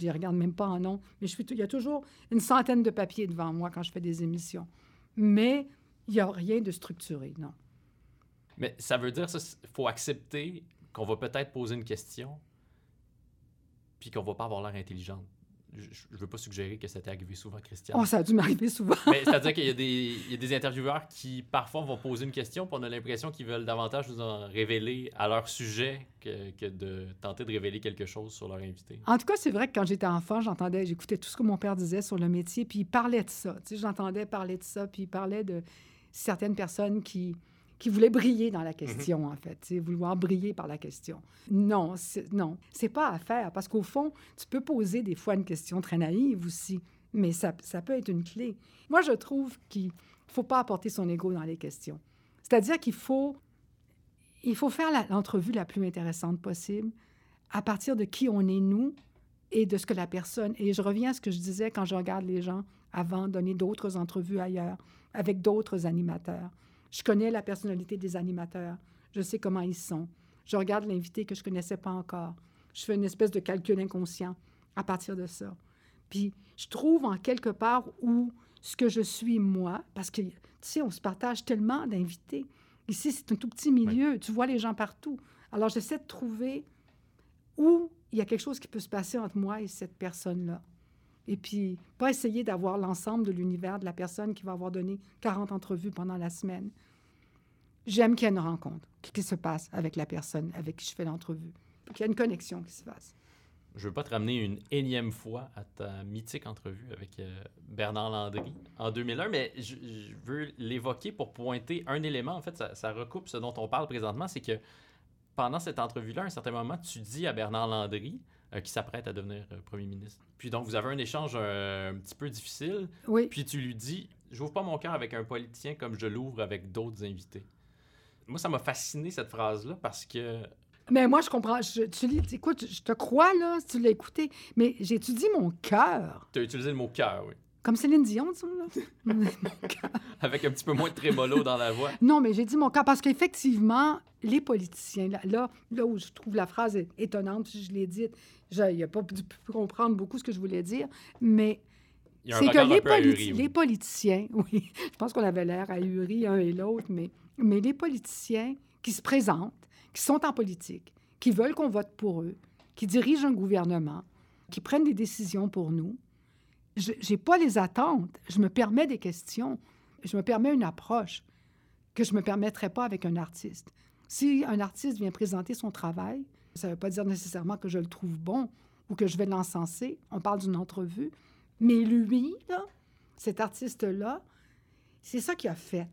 les regarde même pas en nom, mais il y a toujours une centaine de papiers devant moi quand je fais des émissions. Mais il n'y a rien de structuré, non. Mais ça veut dire, il faut accepter qu'on va peut-être poser une question, puis qu'on va pas avoir l'air intelligente. Je, je veux pas suggérer que ça t'est arrivé souvent, Christian. Oh, ça a dû m'arriver souvent. Mais c'est-à-dire qu'il y, a des- il y a des intervieweurs qui, parfois, vont poser une question, puis on a l'impression qu'ils veulent davantage nous en révéler à leur sujet que, que de tenter de révéler quelque chose sur leur invité. En tout cas, c'est vrai que quand j'étais enfant, j'entendais, j'écoutais tout ce que mon père disait sur le métier, puis il parlait de ça. Tu sais, j'entendais parler de ça, puis il parlait de certaines personnes qui, qui voulaient briller dans la question, en fait, vouloir briller par la question. Non, non, c'est pas à faire, parce qu'au fond, tu peux poser des fois une question très naïve aussi, mais ça, ça peut être une clé. Moi, je trouve qu'il faut pas apporter son ego dans les questions. C'est-à-dire qu'il faut, il faut faire la- l'entrevue la plus intéressante possible à partir de qui on est nous et de ce que la personne. Et je reviens à ce que je disais quand je regarde les gens avant de donner d'autres entrevues ailleurs avec d'autres animateurs. Je connais la personnalité des animateurs. Je sais comment ils sont. Je regarde l'invité que je connaissais pas encore. Je fais une espèce de calcul inconscient à partir de ça. Puis je trouve en quelque part où ce que je suis moi, parce que, tu sais, on se partage tellement d'invités. Ici, c'est un tout petit milieu. Tu vois les gens partout. Alors, j'essaie de trouver où il y a quelque chose qui peut se passer entre moi et cette personne-là. Et puis, pas essayer d'avoir l'ensemble de l'univers de la personne qui va avoir donné 40 entrevues pendant la semaine. J'aime qu'il y ait une rencontre qui se passe avec la personne avec qui je fais l'entrevue? Qu'il y ait une connexion qui se fasse. Je veux pas te ramener une énième fois à ta mythique entrevue avec euh, Bernard Landry en 2001, mais je, je veux l'évoquer pour pointer un élément. En fait, ça, ça recoupe ce dont on parle présentement, c'est que pendant cette entrevue-là, à un certain moment, tu dis à Bernard Landry, euh, qui s'apprête à devenir euh, premier ministre. Puis donc, vous avez un échange euh, un petit peu difficile, Oui. puis tu lui dis J'ouvre pas mon cœur avec un politicien comme je l'ouvre avec d'autres invités. Moi, ça m'a fasciné cette phrase-là parce que Mais moi, je comprends. Je, tu lis, écoute, je te crois, là, si tu l'as écouté. Mais j'étudie mon cœur? tu as utilisé le mot cœur, oui. Comme Céline Dion, disons, là. Avec un petit peu moins de trémolo dans la voix. Non, mais j'ai dit mon cœur parce qu'effectivement, les politiciens, là, là, là où je trouve la phrase étonnante, je l'ai dite, il n'a pas pu comprendre beaucoup ce que je voulais dire, mais c'est que les, ahuri, oui. politiciens, oui, je pense qu'on avait l'air ahuris un et l'autre, mais, mais les politiciens qui se présentent, qui sont en politique, qui veulent qu'on vote pour eux, qui dirigent un gouvernement, qui prennent des décisions pour nous, je n'ai pas les attentes. Je me permets des questions. Je me permets une approche que je ne me permettrais pas avec un artiste. Si un artiste vient présenter son travail, ça ne veut pas dire nécessairement que je le trouve bon ou que je vais l'encenser. On parle d'une entrevue. Mais lui, cet artiste-là, c'est ça qu'il a fait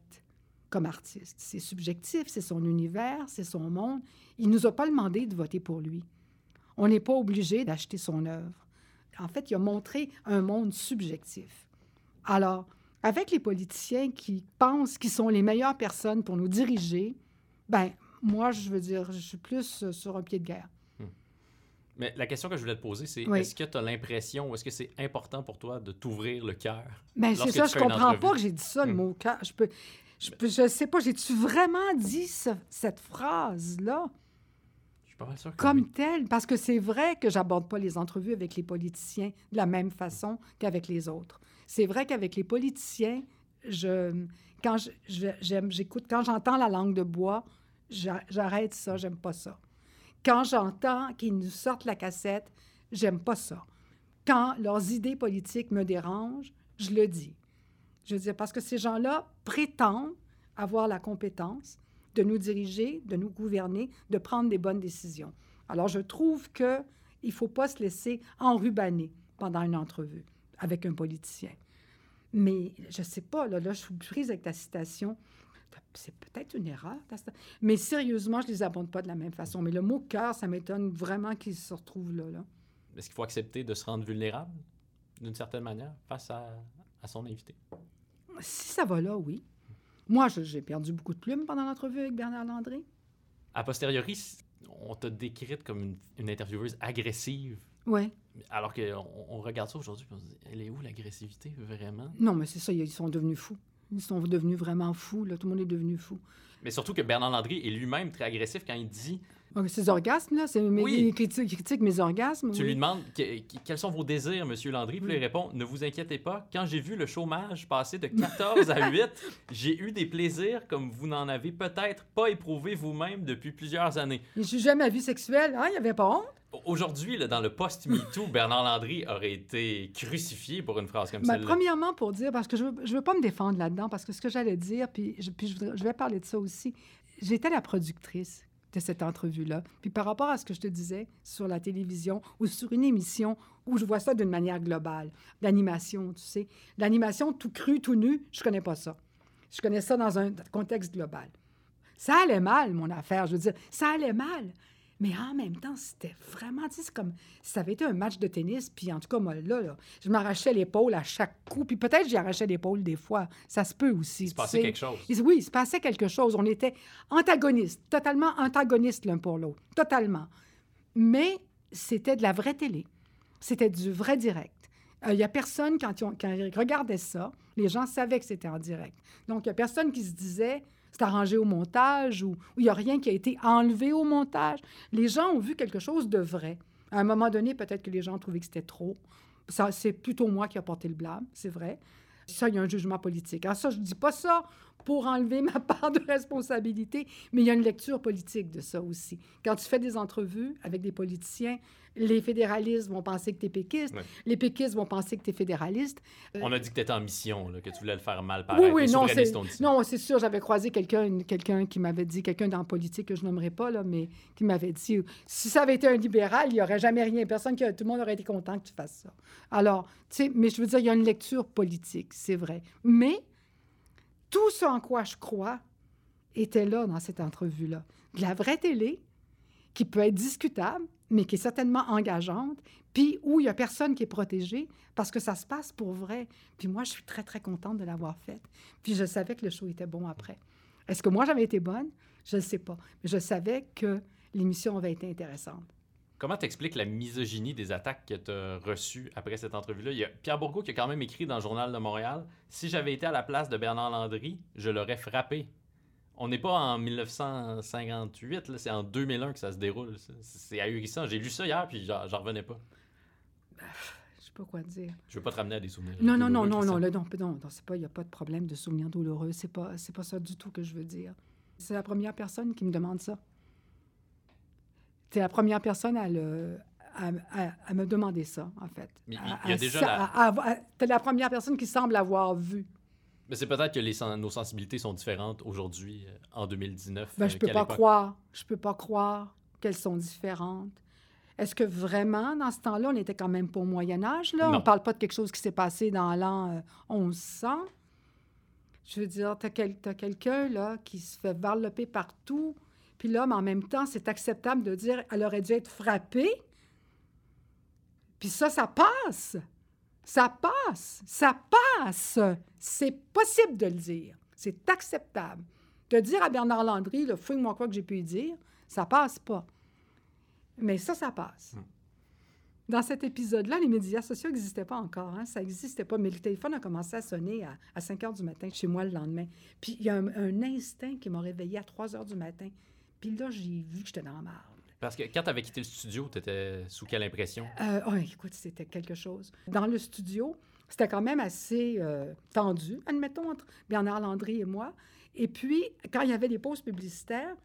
comme artiste. C'est subjectif, c'est son univers, c'est son monde. Il ne nous a pas demandé de voter pour lui. On n'est pas obligé d'acheter son œuvre. En fait, il a montré un monde subjectif. Alors, avec les politiciens qui pensent qu'ils sont les meilleures personnes pour nous diriger, ben moi, je veux dire, je suis plus euh, sur un pied de guerre. Mais la question que je voulais te poser, c'est Oui. est-ce que tu as l'impression ou est-ce que c'est important pour toi de t'ouvrir le cœur? Ben, c'est ça, je comprends pas que j'ai dit ça, le Hmm. mot cœur. Je peux, je, peux- je sais pas, j'ai-tu vraiment dit ce- cette phrase-là? Pas mal sûr que comme oui. telle? Parce que c'est vrai que j'aborde pas les entrevues avec les politiciens de la même façon qu'avec les autres. C'est vrai qu'avec les politiciens, je, quand j'écoute, quand j'entends la langue de bois, j'a- j'arrête ça, j'aime pas ça. Quand j'entends qu'ils nous sortent la cassette, j'aime pas ça. Quand leurs idées politiques me dérangent, je le dis. Je veux dire, parce que ces gens-là prétendent avoir la compétence, de nous diriger, de nous gouverner, de prendre des bonnes décisions. Alors, je trouve qu'il ne faut pas se laisser enrubaner pendant une entrevue avec un politicien. Mais je ne sais pas, là, là, je suis prise avec ta citation. C'est peut-être une erreur, mais sérieusement, je ne les abonde pas de la même façon. Mais le mot cœur, ça m'étonne vraiment qu'il se retrouve là. là. Est-ce qu'il faut accepter de se rendre vulnérable, d'une certaine manière, face à, à son invité? Si ça va là, oui. Moi, j'ai perdu beaucoup de plumes pendant l'entrevue avec Bernard Landry. A posteriori, on t'a décrite comme une, une intervieweuse agressive. Oui. Alors qu'on on regarde ça aujourd'hui, on se dit, elle est où l'agressivité, vraiment? Non, mais c'est ça, ils sont devenus fous. Ils sont devenus vraiment fous, là. Tout le monde est devenu fou. Mais surtout que Bernard Landry est lui-même très agressif quand il dit ces orgasmes, là, c'est mes, Oui. il critique, il critique mes orgasmes. Tu oui. lui demandes que- que- quels sont vos désirs, Monsieur Landry, puis il répond Ne vous inquiétez pas, quand j'ai vu le chômage passer de 14 à 8, j'ai eu des plaisirs comme vous n'en avez peut-être pas éprouvé vous-même depuis plusieurs années. Je suis jamais à vie sexuelle. Hein? Il n'y avait pas honte. Aujourd'hui, dans le post-MeToo, Bernard Landry aurait été crucifié pour une phrase comme Ben, celle-là. premièrement, pour dire, parce que je veux, je veux pas me défendre là-dedans, parce que ce que j'allais dire, puis, je, puis je, voudrais- je vais parler de ça aussi. J'étais la productrice de cette entrevue-là. Puis par rapport à ce que je te disais sur la télévision ou sur une émission où je vois ça d'une manière globale, l'animation, tu sais, l'animation tout cru, tout nu, je connais pas ça. Je connais ça dans un contexte global. Ça allait mal, mon affaire. Je veux dire, ça allait mal. Mais en même temps, c'était vraiment, tu sais, comme si ça avait été un match de tennis. Puis en tout cas, moi, là, là, je m'arrachais l'épaule à chaque coup. Puis peut-être j'y arrachais l'épaule des fois. Ça se peut aussi. Il se passait sais. quelque chose. Oui, il se passait quelque chose. On était antagonistes, totalement antagonistes l'un pour l'autre. Totalement. Mais c'était de la vraie télé. C'était du vrai direct. Euh, Il n'y a personne, quand quand ils regardaient ça, les gens savaient que c'était en direct. Donc, il n'y a personne qui se disait c'est arrangé au montage ou il n'y a rien qui a été enlevé au montage. Les gens ont vu quelque chose de vrai. À un moment donné, peut-être que les gens trouvé que c'était trop. Ça, c'est plutôt moi qui ai porté le blâme, c'est vrai. Ça, il y a un jugement politique. Alors ça, je ne dis pas ça pour enlever ma part de responsabilité, mais il y a une lecture politique de ça aussi. Quand tu fais des entrevues avec des politiciens, les fédéralistes vont penser que tu es péquiste, les péquistes vont penser que tu es fédéraliste. Euh, On a dit que tu étais en mission, là, que tu voulais le faire mal oui, paraître. oui, Les non, c'est, non, c'est sûr, j'avais croisé quelqu'un, quelqu'un qui m'avait dit, quelqu'un dans la politique que je nommerai pas, là, mais qui m'avait dit, si ça avait été un libéral, il n'y aurait jamais rien, personne, qui, tout le monde aurait été content que tu fasses ça. Alors, tu sais, mais je veux dire, il y a une lecture politique, c'est vrai. Mais tout ce en quoi je crois était là dans cette entrevue-là. De la vraie télé, qui peut être discutable, mais qui est certainement engageante, puis où il n'y a personne qui est protégé parce que ça se passe pour vrai. Puis moi, je suis très, très contente de l'avoir faite. Puis je savais que le show était bon après. Est-ce que moi, j'avais été bonne? Je ne sais pas. Mais je savais que l'émission avait été intéressante. Comment t'expliques la misogynie des attaques que tu as reçues après cette entrevue-là? Il y a Pierre Bourgault qui a quand même écrit dans le Journal de Montréal Si j'avais été à la place de Bernard Landry, je l'aurais frappé. On n'est pas en 1958, là, c'est en 2001 que ça se déroule. C'est ahurissant. J'ai lu ça hier, puis j'en revenais pas. Je sais pas quoi dire. Je veux pas te ramener à des souvenirs. Non, non, non, non, non, là, non, non, non, c'est pas, il n'y a pas de problème de souvenirs douloureux. C'est pas, c'est pas ça du tout que je veux dire. C'est la première personne qui me demande ça. C'est la première personne à, le, à, à- à me demander ça, en fait. Mais il- y a déjà la- T'es la première personne qui semble avoir vu. Mais c'est peut-être que les nos sensibilités sont différentes aujourd'hui, euh, en 2019. Ben, euh, je peux qu'à pas l'époque. croire. Je peux pas croire qu'elles sont différentes. Est-ce que vraiment, dans ce temps-là, on n'était quand même pas au Moyen Âge? Là? On ne parle pas de quelque chose qui s'est passé dans l'an euh, 1100. Je veux dire, tu as, quelqu'un là, qui se fait varloper partout. Puis là, mais en même temps, c'est acceptable de dire elle aurait dû être frappée. Puis ça, ça passe. Ça passe. Ça passe. C'est possible de le dire. C'est acceptable. De dire à Bernard Landry, le fouille-moi quoi que j'ai pu y dire, ça passe pas. Mais ça, ça passe. Hmm. Dans cet épisode-là, les médias sociaux n'existaient pas encore. hein. Ça n'existait pas. Mais le téléphone a commencé à sonner à, à 5 heures du matin chez moi le lendemain. Puis il y a un, un instinct qui m'a réveillée à 3 heures du matin. Puis là, j'ai vu que j'étais dans la marde. Parce que quand tu avais quitté le studio, tu étais sous quelle impression? Euh, oh, écoute, c'était quelque chose. Dans le studio, c'était quand même assez euh, tendu, admettons, entre Bernard Landry et moi. Et puis, quand il y avait des pauses publicitaires,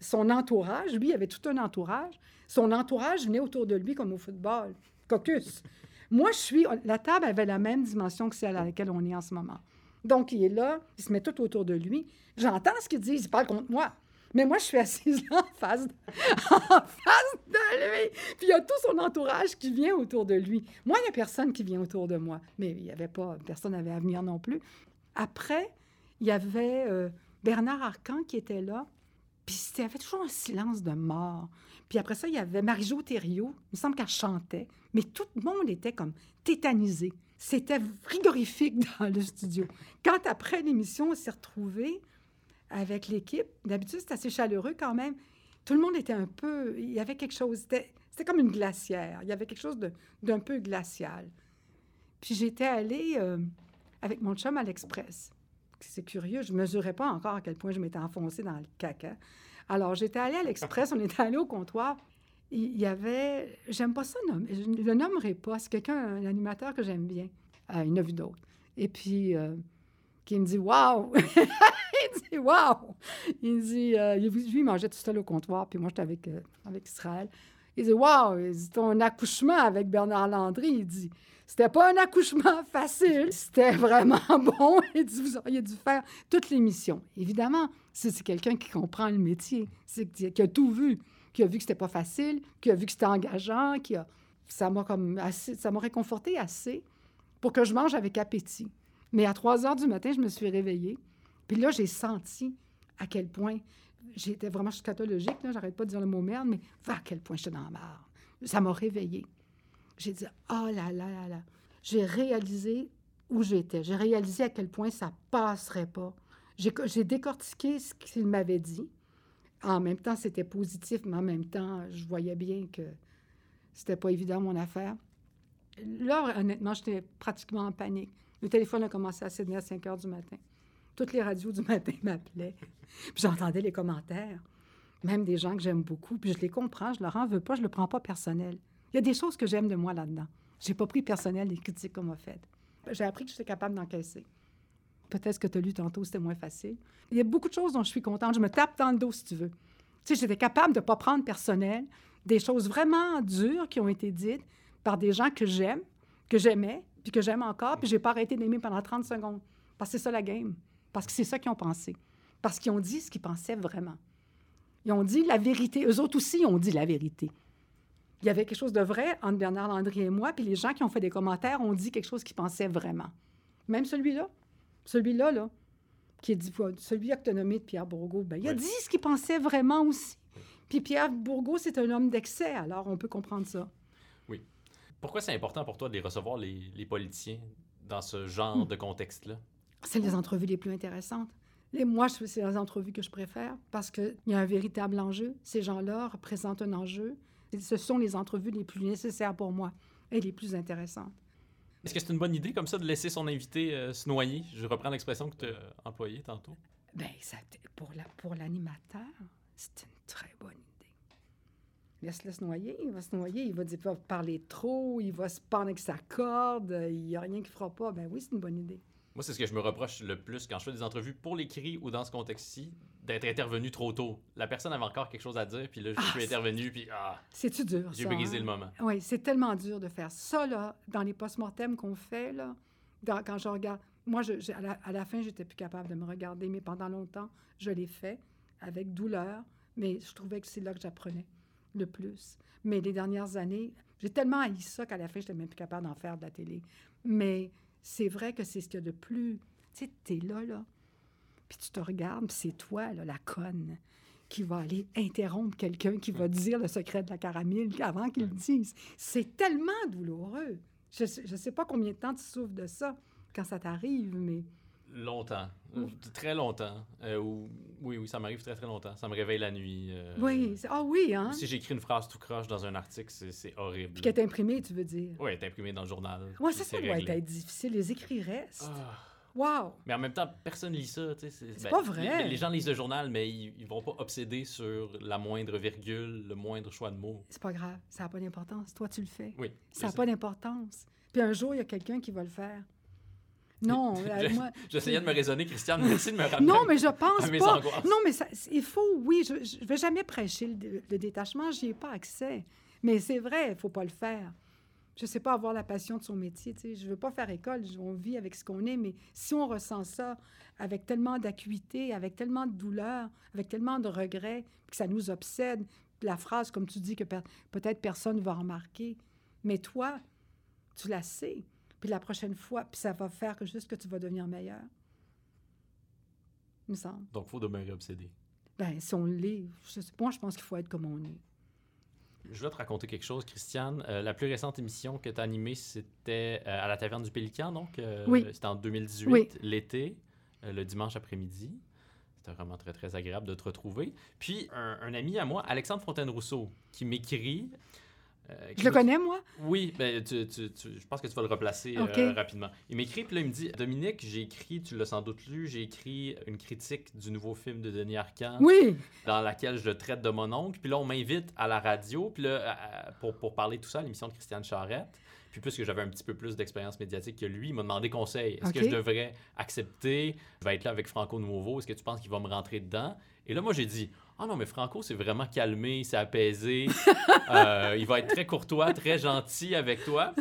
son entourage, lui, il avait tout un entourage. Son entourage venait autour de lui comme au football. Caucus. Moi, je suis. La table avait la même dimension que celle à laquelle on est en ce moment. Donc, il est là, il se met tout autour de lui. J'entends ce qu'il dit, il parle contre moi. Mais moi, je suis assise là en face, de, en face de lui. Puis il y a tout son entourage qui vient autour de lui. Moi, il n'y a personne qui vient autour de moi. Mais il n'y avait pas, personne n'avait à venir non plus. Après, il y avait euh, Bernard Arcan qui était là. Puis il y avait toujours un silence de mort. Puis après ça, il y avait Marie-Jo Thériault. Il me semble qu'elle chantait. Mais tout le monde était comme tétanisé. C'était frigorifique dans le studio. Quand après l'émission, on s'est retrouvés avec l'équipe, d'habitude, c'est assez chaleureux quand même. Tout le monde était un peu... Il y avait quelque chose... C'était comme une glacière. Il y avait quelque chose d'un peu glacial. Puis j'étais allée euh, avec mon chum à l'Express. C'est curieux, je ne mesurais pas encore à quel point je m'étais enfoncée dans le caca. Alors, j'étais allée à l'Express, on était allé au comptoir. Il y avait... J'aime pas ça, je ne le nommerai pas. C'est quelqu'un, un animateur que j'aime bien. Euh, il en a vu d'autres. Et puis, euh, qui me dit « Wow! » Il dit « Wow! » Il dit euh, Lui, il mangeait tout seul au comptoir, puis moi, j'étais avec, euh, avec Israël. Il dit « Wow! » Il dit « Ton accouchement avec Bernard Landry, il dit c'était pas un accouchement facile, c'était vraiment bon. Il dit, vous auriez dû faire toute l'émission. Évidemment, c'est quelqu'un qui comprend le métier, qui a tout vu, qui a vu que c'était pas facile, qui a vu que c'était engageant, qui a... ça m'a comme ça m'a réconforté assez pour que je mange avec appétit. Mais à 3 heures du matin, je me suis réveillée. Puis là, j'ai senti à quel point j'étais vraiment scatologique, là, j'arrête pas de dire le mot merde, mais à quel point j'étais dans la merde. Ça m'a réveillée. J'ai dit, oh là là là là. J'ai réalisé où j'étais. J'ai réalisé à quel point ça passerait pas. J'ai décortiqué ce qu'il m'avait dit. En même temps, c'était positif, mais en même temps, je voyais bien que c'était pas évident, mon affaire. Là, honnêtement, j'étais pratiquement en panique. Le téléphone a commencé à sonner à 5 heures du matin. Toutes les radios du matin m'appelaient. Puis j'entendais les commentaires, même des gens que j'aime beaucoup. Puis je les comprends, je leur en veux pas, je le prends pas personnel. Il y a des choses que j'aime de moi là-dedans. J'ai pas pris personnel les critiques qu'on m'a faites. J'ai appris que j'étais capable d'encaisser. Peut-être que tu as lu tantôt, c'était moins facile. Il y a beaucoup de choses dont je suis contente. Je me tape dans le dos, si tu veux. Tu sais, j'étais capable de ne pas prendre personnel des choses vraiment dures qui ont été dites par des gens que j'aime, que j'aimais, puis que j'aime encore, puis j'ai pas arrêté d'aimer pendant 30 secondes. Parce que c'est ça la game. Parce que c'est ça qu'ils ont pensé. Parce qu'ils ont dit ce qu'ils pensaient vraiment. Ils ont dit la vérité. Eux autres aussi ont dit la vérité il y avait quelque chose de vrai entre Bernard Landry et moi, puis les gens qui ont fait des commentaires ont dit quelque chose qu'ils pensaient vraiment. Même celui-là, celui-là, là, qui est dit, celui que tu as nommé de Pierre Bourgault, ben, il a dit ce qu'il pensait vraiment aussi. Puis Pierre Bourgault, c'est un homme d'excès, alors on peut comprendre ça. Oui. Pourquoi c'est important pour toi de les recevoir, les, les politiciens, dans ce genre hmm. de contexte-là? C'est les entrevues les plus intéressantes. Et moi, c'est les entrevues que je préfère parce qu'il y a un véritable enjeu. Ces gens-là représentent un enjeu. Ce sont les entrevues les plus nécessaires pour moi et les plus intéressantes. Est-ce que c'est une bonne idée comme ça de laisser son invité euh, se noyer? Je reprends l'expression que tu as employée tantôt. Bien, pour, la, pour l'animateur, c'est une très bonne idée. Laisse-le se noyer, il va se noyer, il va, dire, va parler trop, il va se pendre avec sa corde, il n'y a rien qui fera pas. Ben oui, c'est une bonne idée. Moi, c'est ce que je me reproche le plus quand je fais des entrevues pour l'écrit ou dans ce contexte-ci, d'être intervenu trop tôt. La personne avait encore quelque chose à dire, puis là, je suis ah, intervenu, puis ah, C'est-tu dur, J'ai brisé le hein? moment. Oui, c'est tellement dur de faire ça, là, dans les post-mortem qu'on fait, là, quand je regarde... Moi, je, à, la, à, la, fin, j'étais plus capable de me regarder, mais pendant longtemps, je l'ai fait avec douleur, mais je trouvais que c'est là que j'apprenais le plus. Mais les dernières années, j'ai tellement haï ça qu'à la fin, j'étais même plus capable d'en faire de la télé. Mais c'est vrai que c'est ce qu'il y a de plus... Tu sais, t'es là, là, puis tu te regardes, puis c'est toi, là, la conne, qui va aller interrompre quelqu'un qui va dire le secret de la caramel avant qu'il le dise. C'est tellement douloureux. Je ne sais pas combien de temps tu souffres de ça quand ça t'arrive, mais... Longtemps. Euh, très longtemps. Euh, oui, oui, ça m'arrive très, très longtemps. Ça me réveille la nuit. Euh, oui. Ah oui, hein? Si j'écris une phrase tout croche dans un article, c'est horrible. Puis qu'elle est imprimée, tu veux dire? Oui, elle est imprimée dans le journal. Oui, ça, ça doit être difficile. Les écrits restent. Ah. Wow! Mais en même temps, personne lit ça. C'est ben, pas vrai. Les, gens lisent le journal, mais ils, ils vont pas obséder sur la moindre virgule, le moindre choix de mots. C'est pas grave. Ça n'a pas d'importance. Toi, tu le fais. Oui. Ça n'a pas d'importance. Puis un jour, il y a quelqu'un qui va le faire. Non, euh, moi... J'essayais de me raisonner, Christiane. Merci de me rappeler. Non, mais je pense pas. Non, mais ça, il faut, oui, je ne vais jamais prêcher le, détachement. J'y ai pas accès. Mais c'est vrai, il faut pas le faire. je sais pas, avoir la passion de son métier. Tu sais. Je veux pas faire école, on vit avec ce qu'on est, mais si on ressent ça avec tellement d'acuité, avec tellement de douleur, avec tellement de regrets, que ça nous obsède, la phrase, comme tu dis, que peut-être personne ne va remarquer, mais toi, tu la sais. Puis la prochaine fois, puis ça va faire que juste que tu vas devenir meilleur. Il me semble. Donc, il faut demeurer obsédé. Ben, si on l'est, moi, je pense qu'il faut être comme on est. Je vais te raconter quelque chose, Christiane. Euh, la plus récente émission que tu as animée, c'était euh, à la Taverne du Pélican, donc. Euh, oui. C'était en 2018, l'été, le dimanche après-midi. C'était vraiment très, très agréable de te retrouver. Puis, un, un ami à moi, Alexandre Fontaine-Rousseau, qui m'écrit euh, je le connais, moi? Oui, ben, tu, tu, je pense que tu vas le replacer euh, rapidement. Il m'écrit, puis là, il me dit Dominique, j'ai écrit, tu l'as sans doute lu, j'ai écrit une critique du nouveau film de Denis Arcand. Oui. Dans laquelle je le traite de mon oncle. Puis là, on m'invite à la radio, puis là, pour, pour parler de tout ça, à l'émission de Christiane Charette. Puis puisque j'avais un petit peu plus d'expérience médiatique que lui, il m'a demandé conseil. Est-ce que je devrais accepter Je vais être là avec Franco Nouveau. Est-ce que tu penses qu'il va me rentrer dedans? Et là, moi, j'ai dit ah non, mais Franco, c'est vraiment calmé, c'est apaisé. Euh, il va être très courtois, très gentil avec toi.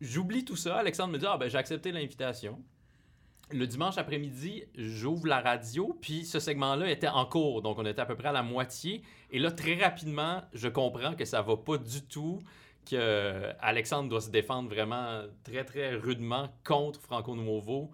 J'oublie tout ça. Alexandre me dit Ah, ben, j'ai accepté l'invitation. Le dimanche après-midi, j'ouvre la radio, puis ce segment-là était en cours, donc on était à peu près à la moitié. Et là, très rapidement, je comprends que ça va pas du tout, que Alexandre doit se défendre vraiment très, très rudement contre Franco Nouveau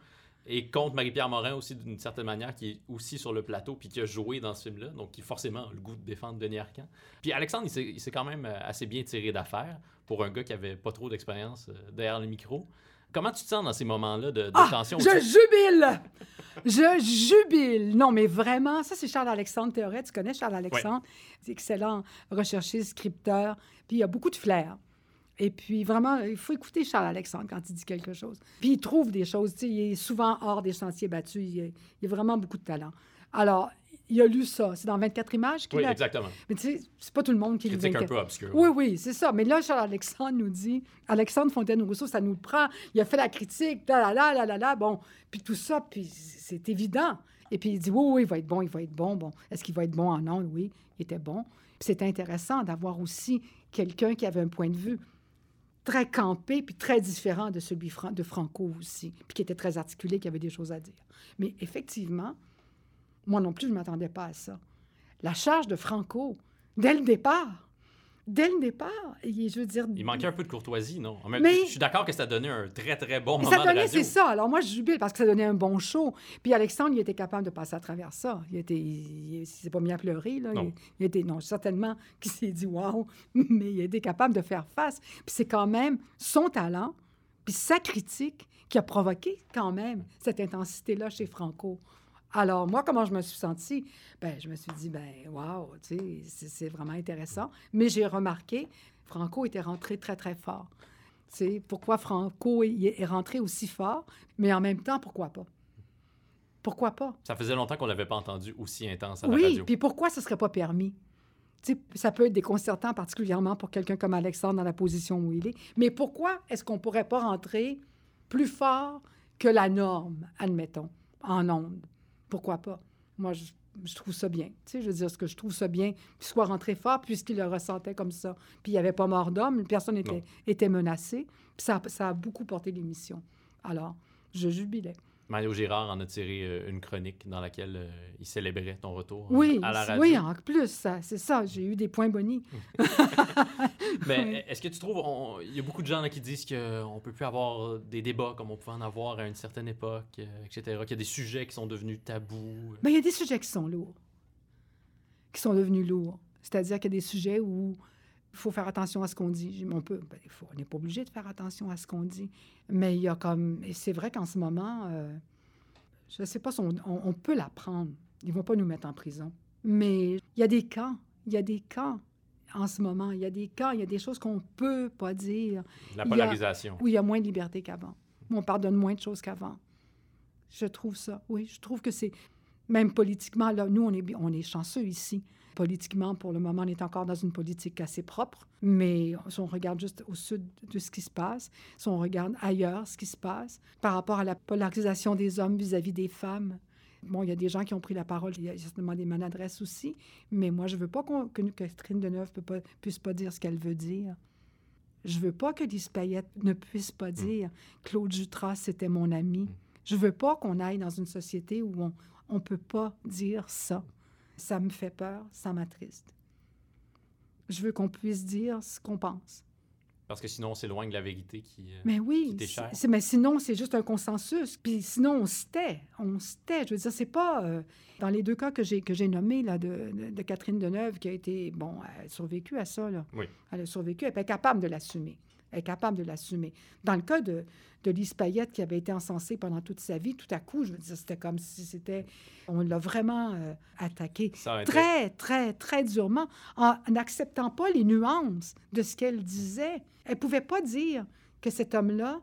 et contre Marie-Pierre Morin aussi d'une certaine manière, qui est aussi sur le plateau puis qui a joué dans ce film-là, donc qui forcément a le goût de défendre Denis Arcand. Puis Alexandre, il s'est quand même euh, assez bien tiré d'affaire pour un gars qui avait pas trop d'expérience euh, derrière le micro. Comment tu te sens dans ces moments-là de, ah, tension? Je jubile! Je jubile! Non, mais vraiment, ça, c'est Charles-Alexandre Théoret. Tu connais Charles-Alexandre? C'est excellent recherchiste, scripteur. Puis il a beaucoup de flair. Et puis, vraiment, il faut écouter Charles-Alexandre quand il dit quelque chose. Puis, il trouve des choses. Il est souvent hors des sentiers battus. Il, a, a vraiment beaucoup de talent. Alors, il a lu ça. C'est dans 24 images qu'il oui, exactement. Mais tu sais, c'est pas tout le monde qui Critique un peu obscur. Oui, oui, c'est ça. Mais là, Charles-Alexandre nous dit, Alexandre Fontaine-Rousseau, ça nous prend. Il a fait la critique, là, là, là, là, là, bon. Puis tout ça, puis c'est évident. Et puis il dit, oui, oui, il va être bon, il va être bon. Bon, est-ce qu'il va être bon en ondes? Oui, il était bon. Puis c'est intéressant d'avoir aussi quelqu'un qui avait un point de vue très campé, puis très différent de celui de Franco aussi, puis qui était très articulé, qui avait des choses à dire. Mais effectivement, moi non plus, je ne m'attendais pas à ça. La charge de Franco, dès le départ, dès le départ. je veux dire... Il manquait un peu de courtoisie, non? Mais... Je suis d'accord que ça donnait un très, très bon moment ça donnait, C'est ça. Alors moi, je jubile parce que ça donnait un bon show. Puis Alexandre, il était capable de passer à travers ça. Il était... Il, s'est pas mis à pleurer, là. Non. Il, était... Non, certainement qu'il s'est dit « wow », mais il était capable de faire face. Puis c'est quand même son talent, puis sa critique qui a provoqué quand même cette intensité-là chez Franco. Alors, moi, comment je me suis sentie? Ben, je me suis dit, ben, wow, tu sais, c'est vraiment intéressant. Mais j'ai remarqué, Franco était rentré très, très fort. Tu sais, pourquoi Franco est rentré aussi fort, mais en même temps, pourquoi pas? Pourquoi pas? Ça faisait longtemps qu'on l'avait pas entendu aussi intense à la oui, radio. Oui, puis pourquoi ce serait pas permis? sais, ça peut être déconcertant, particulièrement pour quelqu'un comme Alexandre dans la position où il est. Mais pourquoi est-ce qu'on pourrait pas rentrer plus fort que la norme, admettons, en ondes? Pourquoi pas? Moi, je, trouve ça bien. Tu sais, je veux dire, ce que je trouve ça bien, qu'il soit rentré fort puisqu'il le ressentait comme ça. Puis il n'y avait pas mort d'homme, personne n'était était menacée. Puis ça, ça a beaucoup porté l'émission. Alors, je jubilais. Mario Girard en a tiré euh, une chronique dans laquelle euh, il célébrait ton retour oui, à la radio. Oui, en plus, c'est ça. J'ai eu des points bonnis. Mais est-ce que tu trouves, il y a beaucoup de gens qui disent qu'on ne peut plus avoir des débats comme on pouvait en avoir à une certaine époque, euh, etc., qu'il y a des sujets qui sont devenus tabous? Mais il y a des sujets qui sont lourds, qui sont devenus lourds. C'est-à-dire qu'il y a des sujets où il faut faire attention à ce qu'on dit. On peut, ben, on n'est pas obligé de faire attention à ce qu'on dit, mais il y a comme, et c'est vrai qu'en ce moment, euh, je ne sais pas si on, peut l'apprendre. Ils ne vont pas nous mettre en prison, mais il y a des camps, il y a des camps en ce moment. Il y a des camps, il y a des choses qu'on ne peut pas dire. La polarisation. oui, il y a moins de liberté qu'avant. On pardonne moins de choses qu'avant. Je trouve ça. Oui, je trouve que c'est même politiquement là, nous on est on est chanceux ici. Politiquement, pour le moment, on est encore dans une politique assez propre, mais si on regarde juste au sud de ce qui se passe, si on regarde ailleurs ce qui se passe, par rapport à la polarisation des hommes vis-à-vis des femmes, Bon, il y a des gens qui ont pris la parole, il y a certainement des maladresses aussi, mais moi, je ne veux pas que Catherine Deneuve ne puisse pas dire ce qu'elle veut dire. Je veux pas que Lise Payette ne puisse pas dire Claude Jutras, c'était mon ami. Je veux pas qu'on aille dans une société où on ne peut pas dire ça. Ça me fait peur, ça m'attriste. Je veux qu'on puisse dire ce qu'on pense. Parce que sinon, on s'éloigne de la vérité qui, euh, Mais oui, qui c'est- mais sinon, c'est juste un consensus. Puis sinon, on se tait. On se tait. Je veux dire, c'est pas... euh, dans les deux cas que j'ai, que j'ai nommés, là, de, de, de Catherine Deneuve, qui a été... Bon, elle a survécu à ça, là. Oui. Elle a survécu. Elle est capable de l'assumer. Est capable de l'assumer. Dans le cas de, de Lise Payette, qui avait été encensée pendant toute sa vie, tout à coup, je veux dire, c'était comme si c'était... On l'a vraiment euh, attaquée très, très, très durement, en n'acceptant pas les nuances de ce qu'elle disait. Elle pouvait pas dire que cet homme-là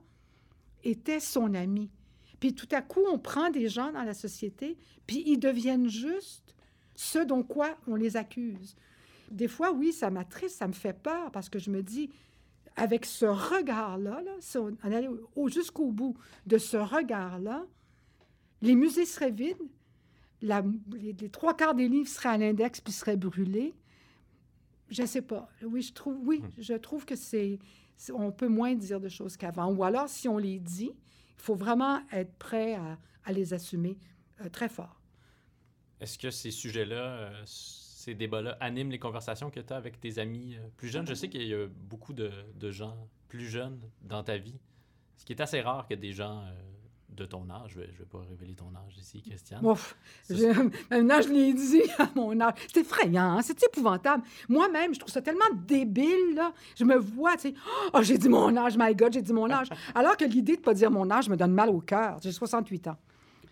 était son ami. Puis tout à coup, on prend des gens dans la société, puis ils deviennent juste ce dont quoi on les accuse. Des fois, oui, ça m'attriste, ça me fait peur, parce que je me dis, avec ce regard-là, là, si on on allait au- au- jusqu'au bout de ce regard-là, les musées seraient vides, la- les, les trois quarts des livres seraient à l'index puis seraient brûlés. Je sais pas. Oui, je trouve, oui, je trouve que c'est, c'est- on peut moins dire de choses qu'avant. Ou alors, si on les dit, il faut vraiment être prêt à, à les assumer euh, très fort. Est-ce que ces sujets-là, euh, ces débats-là, animent les conversations que tu as avec tes amis euh, plus jeunes? Je sais qu'il y a beaucoup de, de gens plus jeunes dans ta vie, ce qui est assez rare que des gens euh, de ton âge, je ne vais, pas révéler ton âge ici, Christiane. Ouf, je- maintenant, je l'ai dit à mon âge. C'est effrayant, hein? c'est épouvantable. Moi-même, je trouve ça tellement débile. Là. Je me vois, tu sais, oh, j'ai dit mon âge, my God, j'ai dit mon âge. Alors que l'idée de ne pas dire mon âge me donne mal au cœur. J'ai 68 ans.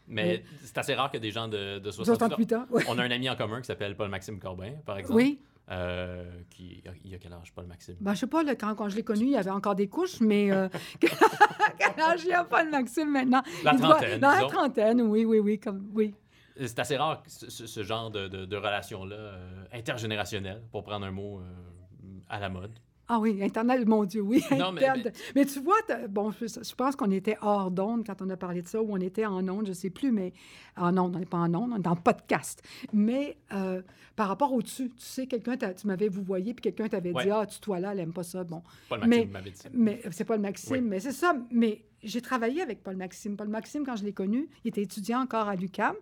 Mais c'est assez rare que des gens de, de 68 ans... 68 ans, oui. On a un ami en commun qui s'appelle Paul-Maxime Corbin, par exemple. Oui. Euh, qui, il a quel âge, Paul-Maxime? Ben, je sais pas, là, quand, quand je l'ai connu, il y avait encore des couches, mais euh, quel âge il y a pas le Maxime maintenant? La Il doit- trentaine, Dans la trentaine, oui, oui, oui. Comme, oui. C'est assez rare, ce, genre de, de- de relation-là, euh, intergénérationnelle, pour prendre un mot à la mode. Ah oui, Internet, mon Dieu, oui. Non, mais- Internet. mais, tu vois, bon, je, je pense qu'on était hors d'onde quand on a parlé de ça, ou on était en onde, je sais plus, mais en onde, on n'est pas en onde, on est en podcast. Mais euh, par rapport au tu, sais, quelqu'un, tu m'avais vous voyez, puis quelqu'un t'avait Ouais. dit, ah, tu toi là, elle aime pas ça. Bon, m'avait dit ça. mais c'est pas le Maxime, Oui. mais c'est ça. Mais j'ai travaillé avec Paul Maxime. Paul Maxime, quand je l'ai connu, il était étudiant encore à l'UQAM,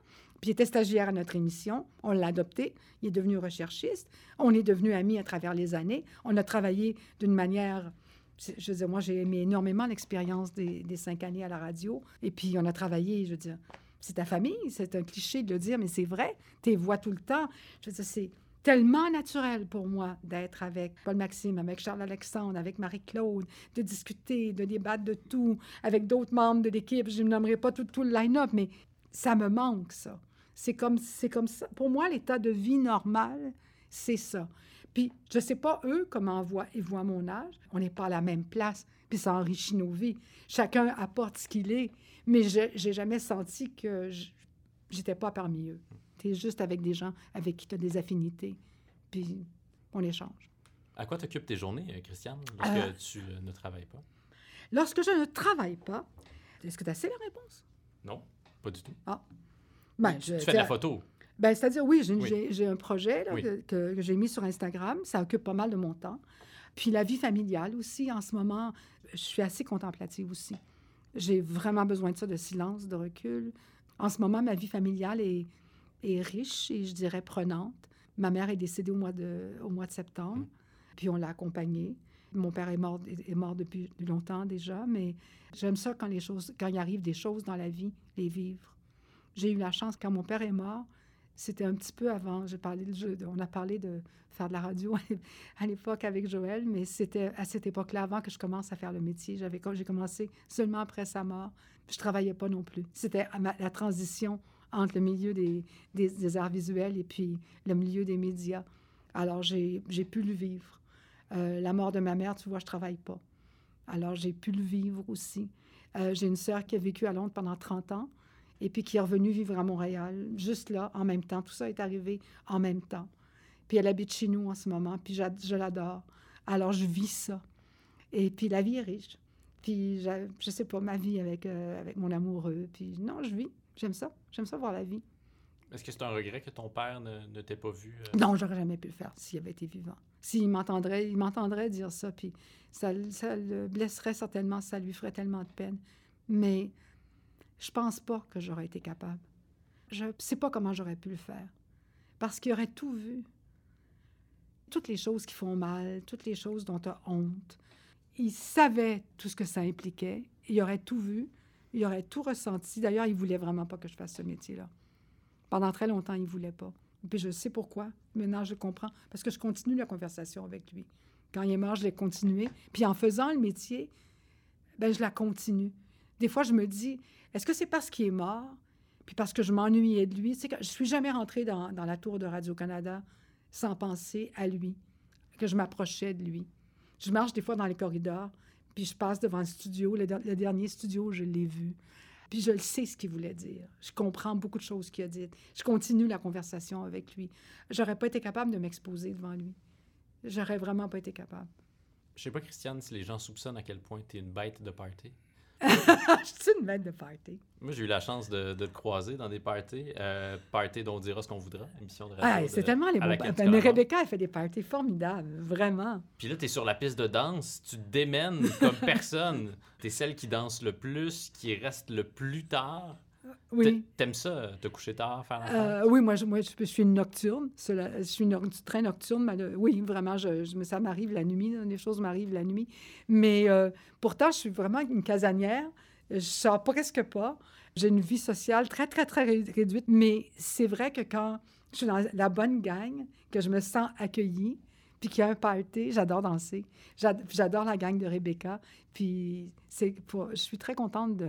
il était stagiaire à notre émission. On l'a adopté. Il est devenu recherchiste. On est devenus amis à travers les années. On a travaillé d'une manière. Je veux dire, moi, j'ai aimé énormément l'expérience des, cinq années à la radio. Et puis, on a travaillé, je veux dire, c'est ta famille. C'est un cliché de le dire, mais c'est vrai. Tu vois tout le temps. Je veux dire, c'est tellement naturel pour moi d'être avec Paul Maxime, avec Charles Alexandre, avec Marie-Claude, de discuter, de débattre de tout, avec d'autres membres de l'équipe. Je ne nommerai pas tout, tout le line-up, mais ça me manque, ça. C'est comme, c'est comme ça. Pour moi, l'état de vie normal, c'est ça. Puis, je ne sais pas, eux, comment voient, ils voient mon âge. On n'est pas à la même place, puis ça enrichit nos vies. Chacun apporte ce qu'il est, mais je n'ai jamais senti que je j'étais pas parmi eux. Tu es juste avec des gens avec qui tu as des affinités, puis on échange. À quoi t'occupes tes journées, euh, Christiane, lorsque Euh, tu euh, ne travailles pas? Lorsque je ne travaille pas, est-ce que tu as assez la réponse? Non, pas du tout. Ben, tu je- tu fais de la photo. Ben, c'est-à-dire, oui, j'ai, Oui. un projet là, Oui. que, j'ai mis sur Instagram. Ça occupe pas mal de mon temps. Puis la vie familiale aussi, en ce moment, je suis assez contemplative aussi. J'ai vraiment besoin de ça, de silence, de recul. En ce moment, ma vie familiale est, est riche et je dirais prenante. Ma mère est décédée au mois de, au mois de septembre, Mm. puis on l'a accompagnée. Mon père est mort, est est mort depuis longtemps déjà, mais j'aime ça quand les choses, quand il arrive des choses dans la vie, les vivre. J'ai eu la chance, quand mon père est mort, c'était un petit peu avant, j'ai parlé de jeu, on a parlé de faire de la radio à l'époque avec Joël, mais c'était à cette époque-là, avant que je commence à faire le métier. J'avais, j'ai commencé seulement après sa mort. Je travaillais pas non plus. C'était la transition entre le milieu des, arts visuels et puis le milieu des médias. Alors, j'ai, j'ai pu le vivre. Euh, la mort de ma mère, tu vois, je travaille pas. Alors, j'ai pu le vivre aussi. Euh, j'ai une sœur qui a vécu à Londres pendant 30 ans et puis qui est revenue vivre à Montréal, juste là, en même temps. Tout ça est arrivé en même temps. Puis elle habite chez nous en ce moment, puis je l'adore. Alors, je vis ça. Et puis, la vie est riche. Puis, j'a- je sais pas, ma vie avec, euh, avec mon amoureux. Puis, non, je vis. J'aime ça. J'aime ça voir la vie. Est-ce que c'est un regret que ton père ne, ne t'ait pas vu? euh? Non, j'aurais jamais pu le faire s'il avait été vivant. S'il m'entendrait, il m'entendrait dire ça, puis ça, ça le blesserait certainement, ça lui ferait tellement de peine. Mais je pense pas que j'aurais été capable. Je sais pas comment j'aurais pu le faire. Parce qu'il aurait tout vu. Toutes les choses qui font mal, toutes les choses dont tu as honte. Il savait tout ce que ça impliquait. Il aurait tout vu. Il aurait tout ressenti. D'ailleurs, il voulait vraiment pas que je fasse ce métier-là. Pendant très longtemps, il voulait pas. Puis je sais pourquoi. Maintenant, je comprends. Parce que je continue la conversation avec lui. Quand il est mort, je l'ai continué. Puis en faisant le métier, ben je la continue. Des fois, je me dis, est-ce que c'est parce qu'il est mort, puis parce que je m'ennuyais de lui? Que je suis jamais rentrée dans, la tour de Radio-Canada sans penser à lui, que je m'approchais de lui. Je marche des fois dans les corridors, puis je passe devant le studio. Le dernier studio, je l'ai vu. Puis je le sais ce qu'il voulait dire. Je comprends beaucoup de choses qu'il a dites. Je continue la conversation avec lui. J'aurais pas été capable de m'exposer devant lui. J'aurais vraiment pas été capable. Je sais pas, Christiane, si les gens soupçonnent à quel point tu es une bête de party. je suis une bête de party. Moi, j'ai eu la chance de, de te croiser dans des parties. Euh, parties dont on dira ce qu'on voudra, émission de radio. Ah, c'est tellement les tu Ben, mais. Rebecca, elle fait des parties formidables, vraiment. Puis là, tu es sur la piste de danse, tu te démènes comme personne. tu es celle qui danse le plus, qui reste le plus tard. Oui. T'a- T'aimes ça, euh, te coucher tard, faire la fête? Euh, oui, moi, je, moi, je, suis une nocturne. Je suis une très nocturne. mais, oui, vraiment, je, je- ça m'arrive la nuit. là, les choses m'arrivent la nuit. Mais euh, pourtant, je suis vraiment une casanière. Je sors presque pas. J'ai une vie sociale très, très, très ré- réduite. Mais c'est vrai que quand je suis dans la bonne gang, que je me sens accueillie, puis qu'il y a un party, j'adore danser. J'ad- J'adore la gang de Rebecca. Puis c'est pour- je suis très contente de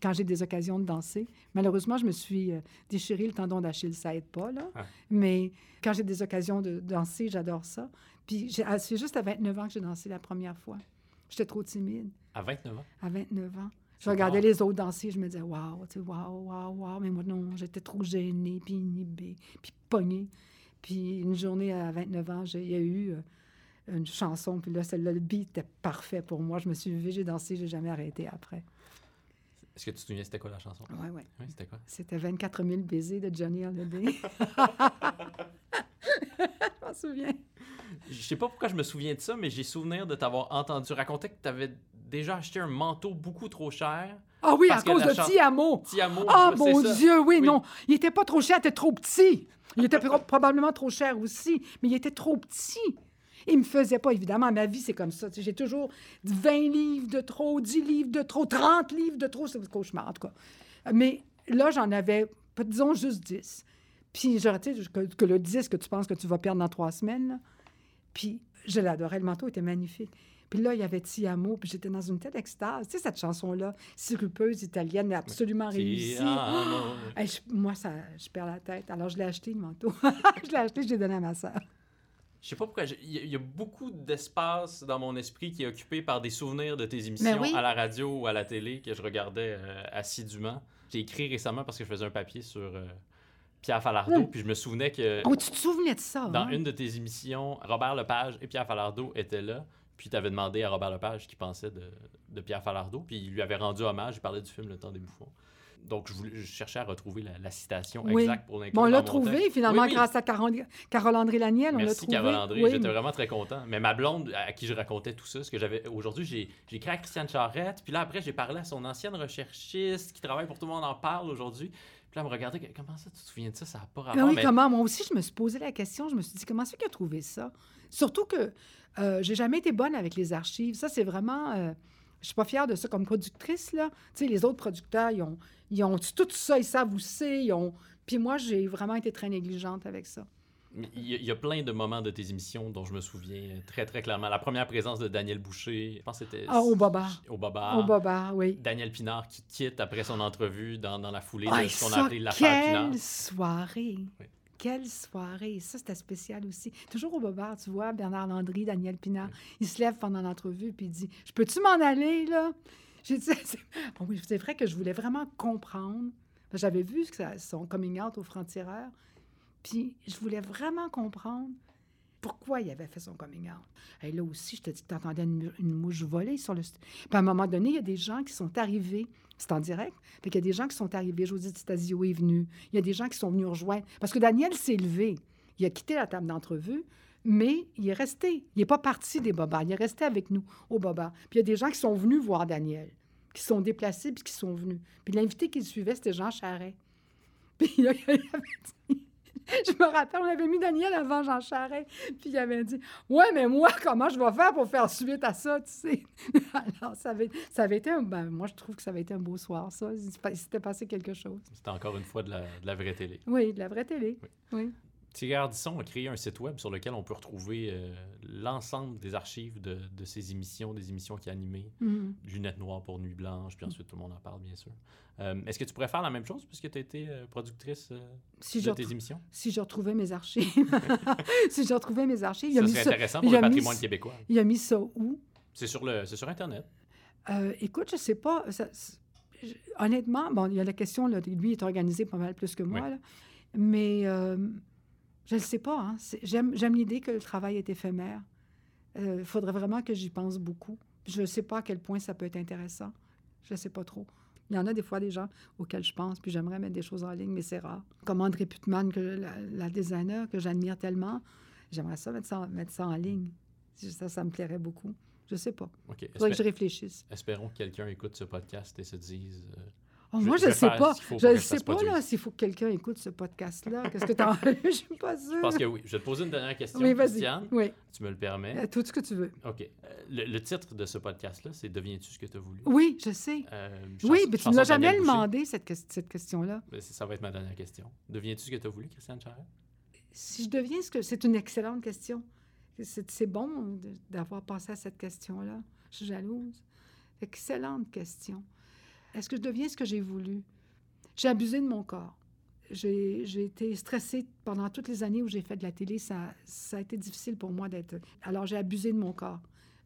quand j'ai des occasions de danser. Malheureusement, je me suis euh, déchiré le tendon d'Achille, ça aide pas, là. Ah. Mais quand j'ai des occasions de danser, j'adore ça. Puis ah, c'est juste à 29 ans que j'ai dansé la première fois. J'étais trop timide À 29 ans? à 29 ans. Je regardais les autres danser, je me disais, waouh, tu sais, waouh, waouh, waouh. Mais moi, non, j'étais trop gênée, puis inhibée, puis pognée. Puis une journée à 29 ans, il y a eu euh, une chanson, puis là, celle-là, le beat était parfait pour moi. Je me suis levée, j'ai dansé, j'ai jamais arrêté après. Est-ce que tu te souviens c'était quoi la chanson? Ouais. Oui, c'était quoi? C'était 24 000 baisers de Johnny Hallyday. je m'en souviens. Je sais pas pourquoi je me souviens de ça, mais j'ai souvenir de t'avoir entendu. Tu racontais que tu avais déjà acheté un manteau beaucoup trop cher. Ah oui, à cause de Tiamo. Tiamo, Ah, mon. Dieu, oui, Oui. non. Il était pas trop cher, il était trop petit. Il était pro- probablement trop cher aussi, mais il était trop petit. Il me faisait pas, évidemment. Ma vie, c'est comme ça. J'ai toujours 20 livres de trop, 10 livres de trop, 30 livres de trop. C'est un cauchemar, en tout cas. Mais là, j'en avais, disons, juste 10. Puis, genre, tu sais, que, que le 10 que tu penses que tu vas perdre dans trois semaines, là. Puis, je l'adorais. Le manteau était magnifique. Puis là, il y avait Tiamo, puis j'étais dans une telle extase. Tu sais, cette chanson-là, sirupeuse italienne, mais absolument réussie. Hey, je- moi, ça, je perds la tête. Alors, je l'ai acheté, le manteau. je l'ai acheté, je l'ai donné à ma sœur. Je sais pas pourquoi. Il y, a- il y a beaucoup d'espace dans mon esprit qui est occupé par des souvenirs de tes émissions oui. à la radio ou à la télé que je regardais euh, assidûment. J'ai écrit récemment parce que je faisais un papier sur euh, Pierre Falardeau, Hum. puis je me souvenais que Oh, tu te souvenais de ça? dans hein? une de tes émissions, Robert Lepage et Pierre Falardeau étaient là. Puis tu avais demandé à Robert Lepage ce qu'il pensait de, de Pierre Falardeau. Puis il lui avait rendu hommage. Il parlait du film Le Temps des bouffons. Donc je, voulais, je cherchais à retrouver la, la citation Oui. exacte pour l'inclure Bon, on l'a trouvé, finalement, Oui, oui. grâce à Carole, Carole-André Laniel, on Merci. Carole André, Oui, j'étais vraiment très content. Mais ma blonde, à qui je racontais tout ça, ce que j'avais aujourd'hui, j'ai écrit à Christiane Charrette, puis là après j'ai parlé à son ancienne recherchiste qui travaille pour tout le monde en parle aujourd'hui. Puis là elle me regardait, comment ça tu te souviens de ça, ça n'a pas Ah rapport. oui, mais comment? Moi aussi, je me suis posé la question. Je me suis dit, comment c'est qu'il a trouvé ça? Surtout que euh, j'ai jamais été bonne avec les archives. Ça, c'est vraiment... euh, je suis pas fière de ça comme productrice, là. Tu sais, les autres producteurs, ils ont, ils ont tout ça, ils savent où c'est, ils ont... Puis moi, j'ai vraiment été très négligente avec ça. il y, a- il y a plein de moments de tes émissions dont je me souviens très très clairement. La première présence de Daniel Boucher, je pense que c'était Ah, au Bobard. au Bobard. Au Bobard, oui. Daniel Pinard qui quitte après son entrevue dans, dans la foulée Ah, de ce qu'on a appelé l'affaire Pinard. quelle soirée! Oui. Quelle soirée! Ça, c'était spécial aussi. Toujours au Bobard, tu vois, Bernard Landry, Daniel Pinard, il se lève pendant l'entrevue puis il dit « Je peux-tu m'en aller, là? » J'ai dit c'est- Ah c'est vrai que je voulais vraiment comprendre. J'avais vu son coming out au franc-tireur, puis je voulais vraiment comprendre pourquoi il avait fait son coming out. Et là aussi, je te dis que tu entendais une, mouche voler sur le... Puis à un moment donné, il y a des gens qui sont arrivés, c'est en direct, fait qu'il y a des gens qui sont arrivés, José Tasio est venu, il y a des gens qui sont venus rejoindre, parce que Daniel s'est levé, il a quitté la table d'entrevue, mais il est resté. Il n'est pas parti des Bobas. Il est resté avec nous au Boba. Puis il y a des gens qui sont venus voir Daniel, qui sont déplacés puis qui sont venus. Puis l'invité qui le suivait, c'était Jean Charret. Puis il avait dit... Je me rappelle, on avait mis Daniel avant Jean Charret, puis il avait dit Ouais, mais moi, comment je vais faire pour faire suite à ça, tu sais? Alors, ça avait, ça avait été un. Ben, moi, je trouve que ça avait été un beau soir, ça. Il s'était passé quelque chose. C'était encore une fois de la, de la, vraie télé. Oui, de la vraie télé. Oui. oui. Thierry Ardisson a créé un site web sur lequel on peut retrouver euh, l'ensemble des archives de, de, ses émissions, des émissions qu'il a animées. Mm-hmm. Lunettes noires pour Nuit Blanche, puis ensuite tout le monde en parle, bien sûr. Euh, Est-ce que tu pourrais faire la même chose puisque tu as été euh, productrice euh, si de tes émissions? Si je retrouvais mes archives. si je retrouvais mes archives. Ça serait intéressant pour le patrimoine mis, québécois. Il a mis ça où? C'est sur, le, sur Internet. Écoute, je sais pas. Ça, honnêtement, bon, il y a la question, là, lui est organisé pas mal plus que moi, Oui. là, mais je ne sais pas. Hein, J'aime l'idée que le travail est éphémère. Il faudrait vraiment que j'y pense beaucoup. Je ne sais pas à quel point ça peut être intéressant. Je ne sais pas trop. Il y en a des fois des gens auxquels je pense, puis j'aimerais mettre des choses en ligne, mais c'est rare. Comme André Putman, que la, la designer que j'admire tellement, j'aimerais ça mettre, ça mettre ça en ligne. Ça, ça me plairait beaucoup. Je sais pas. Il faudrait que je réfléchisse. Espérons que quelqu'un écoute ce podcast et se dise... Euh, oh, moi, je ne sais pas. Je ne sais pas là s'il faut que quelqu'un écoute ce podcast-là. Qu'est-ce que tu en... Je suis pas sûre. Je pense que oui. Je vais te poser une dernière question, oui, Christiane. Oui. Tu me le permets. Euh, tout ce que tu veux. OK. Euh, le, le, titre de ce podcast-là, c'est Deviens-tu ce que tu as voulu? Oui, je sais. Euh, oui, mais tu ne l'as jamais demandé, cette, cette question-là. Ça va être ma dernière question. Deviens-tu ce que tu as voulu, Christiane Charret? Si je deviens ce que... C'est une excellente question. C'est bon d'avoir pensé à cette question-là. Je suis jalouse. Excellente question. Est-ce que je deviens ce que j'ai voulu? J'ai abusé de mon corps. J'ai été stressée pendant toutes les années où j'ai fait de la télé. Ça, ça a été difficile pour moi d'être... Alors, j'ai abusé de mon corps.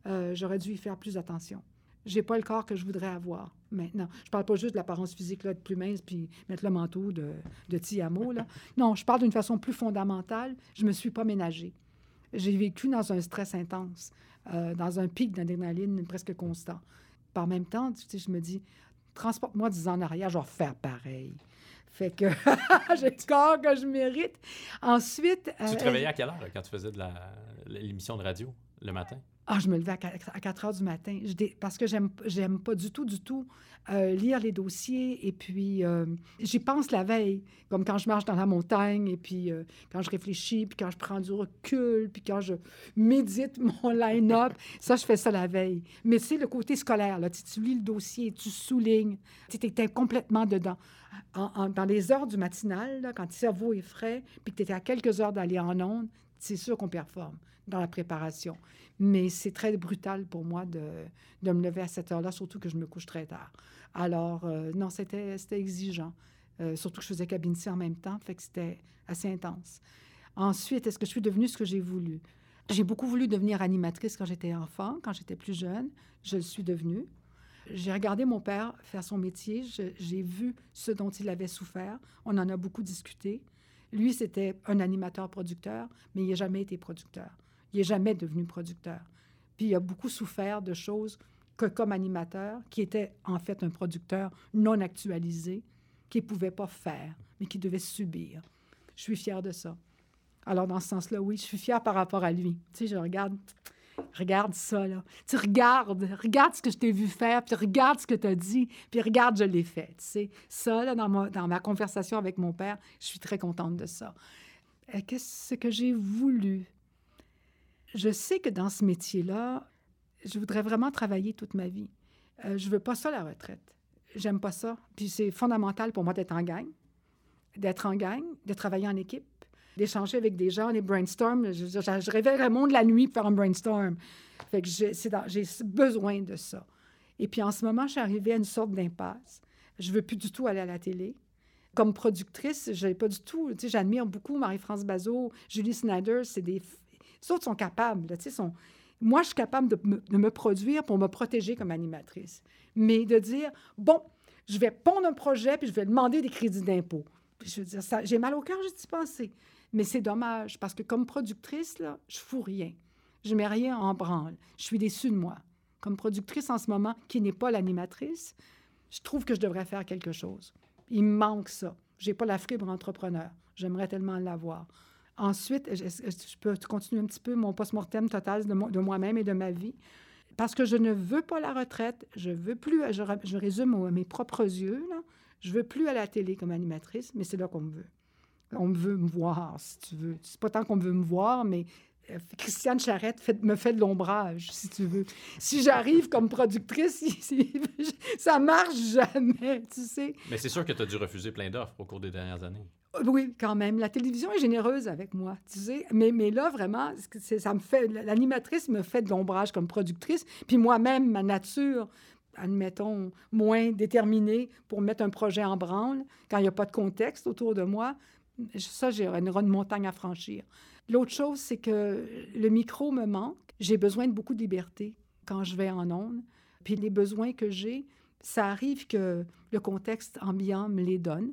Euh, J'aurais dû y faire plus attention. J'ai pas le corps que je voudrais avoir maintenant. Je parle pas juste de l'apparence physique, là, de plus mince, puis mettre le manteau de, de Tiamo, là. Non, je parle d'une façon plus fondamentale. Je me suis pas ménagée. J'ai vécu dans un stress intense, euh, dans un pic d'adrénaline presque constant. Par même temps, tu sais, je me dis, transporte-moi 10 ans en arrière, je vais faire pareil. Fait que j'ai le corps que je mérite. Ensuite. Tu te réveillais à quelle heure quand tu faisais de l'émission de radio le matin? Ah, je me levais à 4 heures du matin parce que j'aime j'aime pas du tout, du tout euh, lire les dossiers et puis euh, j'y pense la veille, comme quand je marche dans la montagne et puis euh, quand je réfléchis, puis quand je prends du recul, puis quand je médite mon line-up. ça, je fais ça la veille. Mais c'est le côté scolaire, là. Tu, tu lis le dossier, tu soulignes, tu étais complètement dedans. Dans les heures du matinal, quand le cerveau est frais, puis que tu étais à quelques heures d'aller en onde, c'est sûr qu'on performe dans la préparation. Mais c'est très brutal pour moi de, de me lever à cette heure-là, surtout que je me couche très tard. Alors, euh, non, c'était exigeant. Euh, surtout que je faisais cabine en même temps, fait que c'était assez intense. Ensuite, est-ce que je suis devenue ce que j'ai voulu? J'ai beaucoup voulu devenir animatrice quand j'étais enfant, quand j'étais plus jeune. Je le suis devenue. J'ai regardé mon père faire son métier. J'ai vu ce dont il avait souffert. On en a beaucoup discuté. Lui, c'était un animateur-producteur, mais il n'a jamais été producteur. Il n'est jamais devenu producteur. Puis il a beaucoup souffert de choses que comme animateur, qui était en fait un producteur non actualisé, qu'il ne pouvait pas faire, mais qui devait subir. Je suis fière de ça. Alors, dans ce sens-là, oui, je suis fière par rapport à lui. Tu sais, je regarde, regarde ça, là. Tu regardes, regarde ce que je t'ai vu faire, puis regarde ce que tu as dit, puis regarde, je l'ai fait. Tu sais, ça, là, dans ma, dans ma conversation avec mon père, je suis très contente de ça. Qu'est-ce que j'ai voulu? Je sais que dans ce métier-là, je voudrais vraiment travailler toute ma vie. Euh, je veux pas ça, la retraite. J'aime pas ça. Puis c'est fondamental pour moi d'être en gang, d'être en gang, de travailler en équipe, d'échanger avec des gens, les brainstorms. Je, je, je le monde la nuit pour faire un brainstorm. Fait que j'ai besoin de ça. Et puis en ce moment, je suis arrivée à une sorte d'impasse. Je veux plus du tout aller à la télé. Comme productrice, je n'ai pas du tout. Tu sais, j'admire beaucoup Marie-France Bazot, Julie Snyder. C'est des. Les autres sont capables. Moi, je suis capable de me, de me, produire pour me protéger comme animatrice. Mais de dire, bon, je vais pondre un projet puis je vais demander des crédits d'impôt. Je veux dire, j'ai mal au cœur juste d'y penser. Mais c'est dommage parce que comme productrice, là, je fous rien. Je mets rien en branle. Je suis déçue de moi. Comme productrice en ce moment, qui n'est pas l'animatrice, je trouve que je devrais faire quelque chose. Il me manque ça. J'ai pas la fibre entrepreneur. J'aimerais tellement l'avoir. Ensuite, je, peux continuer un petit peu mon post-mortem total de, mo- de moi-même et de ma vie? Parce que je ne veux pas la retraite, je veux plus, je, je résume à mes propres yeux, là, je veux plus à la télé comme animatrice, mais c'est là qu'on me veut. On me veut me voir, si tu veux. C'est pas tant qu'on veut me voir, mais euh, Christiane Charrette fait- me fait de l'ombrage, si tu veux. Si j'arrive comme productrice, ça marche jamais, tu sais. Mais c'est sûr que tu as dû refuser plein d'offres au cours des dernières années. Oui, quand même. La télévision est généreuse avec moi, tu sais. Mais, mais là, vraiment, ça me fait... L'animatrice me fait de l'ombrage comme productrice. Puis moi-même, ma nature, admettons, moins déterminée pour mettre un projet en branle, quand il n'y a pas de contexte autour de moi, ça, j'ai une, une montagne à franchir. L'autre chose, c'est que le micro me manque. J'ai besoin de beaucoup de liberté quand je vais en ondes. Puis les besoins que j'ai, ça arrive que le contexte ambiant me les donne.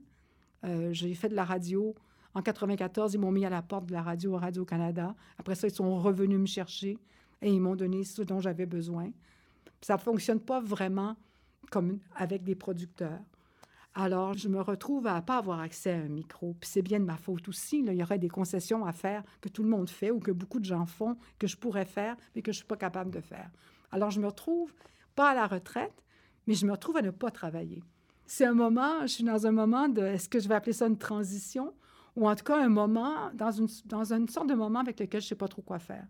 Euh, j'ai fait de la radio. En 94, ils m'ont mis à la porte de la radio Radio-Canada. Après ça, ils sont revenus me chercher et ils m'ont donné ce dont j'avais besoin. Ça ne fonctionne pas vraiment comme avec des producteurs. Alors, je me retrouve à ne pas avoir accès à un micro. C'est bien de ma faute aussi. Il y aurait des concessions à faire que tout le monde fait ou que beaucoup de gens font, que je pourrais faire, mais que je ne suis pas capable de faire. Alors, je me retrouve pas à la retraite, mais je me retrouve à ne pas travailler. C'est un moment, je suis dans un moment de, est-ce que je vais appeler ça une transition, ou en tout cas un moment, dans une, dans une sorte de moment avec lequel je ne sais pas trop quoi faire,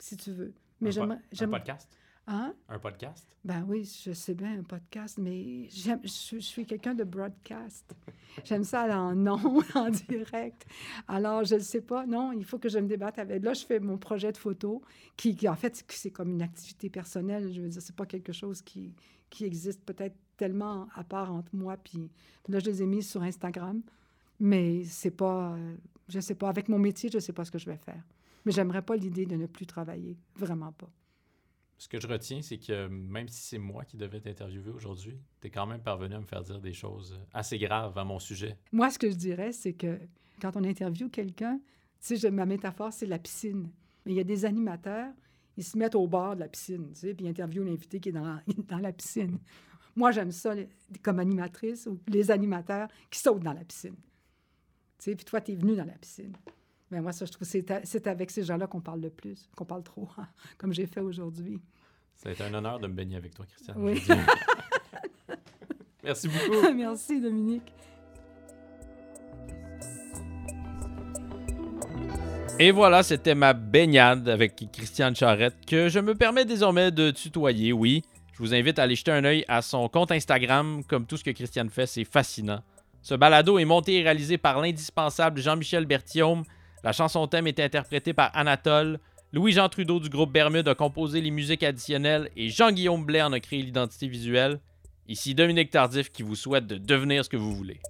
si tu veux. Mais un, po- un podcast? Hein? Un podcast? Ben oui, je sais bien un podcast, mais j'aime, je, je suis quelqu'un de broadcast. J'aime ça aller en ondes, en direct. Alors, je ne sais pas. Non, il faut que je me débatte avec. Là, je fais mon projet de photo, qui, qui, en fait, c'est comme une activité personnelle. Je veux dire, c'est pas quelque chose qui, qui existe peut-être tellement à part entre moi. Puis là, je les ai mises sur Instagram, mais c'est pas. euh, je sais pas. Avec mon métier, je sais pas ce que je vais faire. Mais j'aimerais pas l'idée de ne plus travailler. Vraiment pas. Ce que je retiens, c'est que même si c'est moi qui devais t'interviewer aujourd'hui, tu es quand même parvenu à me faire dire des choses assez graves à mon sujet. Moi, ce que je dirais, c'est que quand on interviewe quelqu'un, tu sais, ma métaphore, c'est la piscine. Mais il y a des animateurs, ils se mettent au bord de la piscine, tu sais, puis ils interviewent l'invité qui est dans, dans la piscine. Moi, j'aime ça les- comme animatrice, ou les animateurs qui sautent dans la piscine. Tu sais, puis toi, tu es venu dans la piscine. Mais moi, ça, je trouve que c'est avec ces gens-là qu'on parle le plus, qu'on parle trop, comme j'ai fait aujourd'hui. Ça a été un honneur de me baigner avec toi, Christiane. Oui. Merci beaucoup. Merci, Dominique. Et voilà, c'était ma baignade avec Christiane Charrette que je me permets désormais de tutoyer, oui. Je vous invite à aller jeter un œil à son compte Instagram, comme tout ce que Christiane fait, c'est fascinant. Ce balado est monté et réalisé par l'indispensable Jean-Michel Berthiaume. La chanson thème est interprétée par Anatole. Louis-Jean Trudeau du groupe Bermude a composé les musiques additionnelles et Jean-Guillaume Blais en a créé l'identité visuelle. Ici Dominique Tardif qui vous souhaite de devenir ce que vous voulez.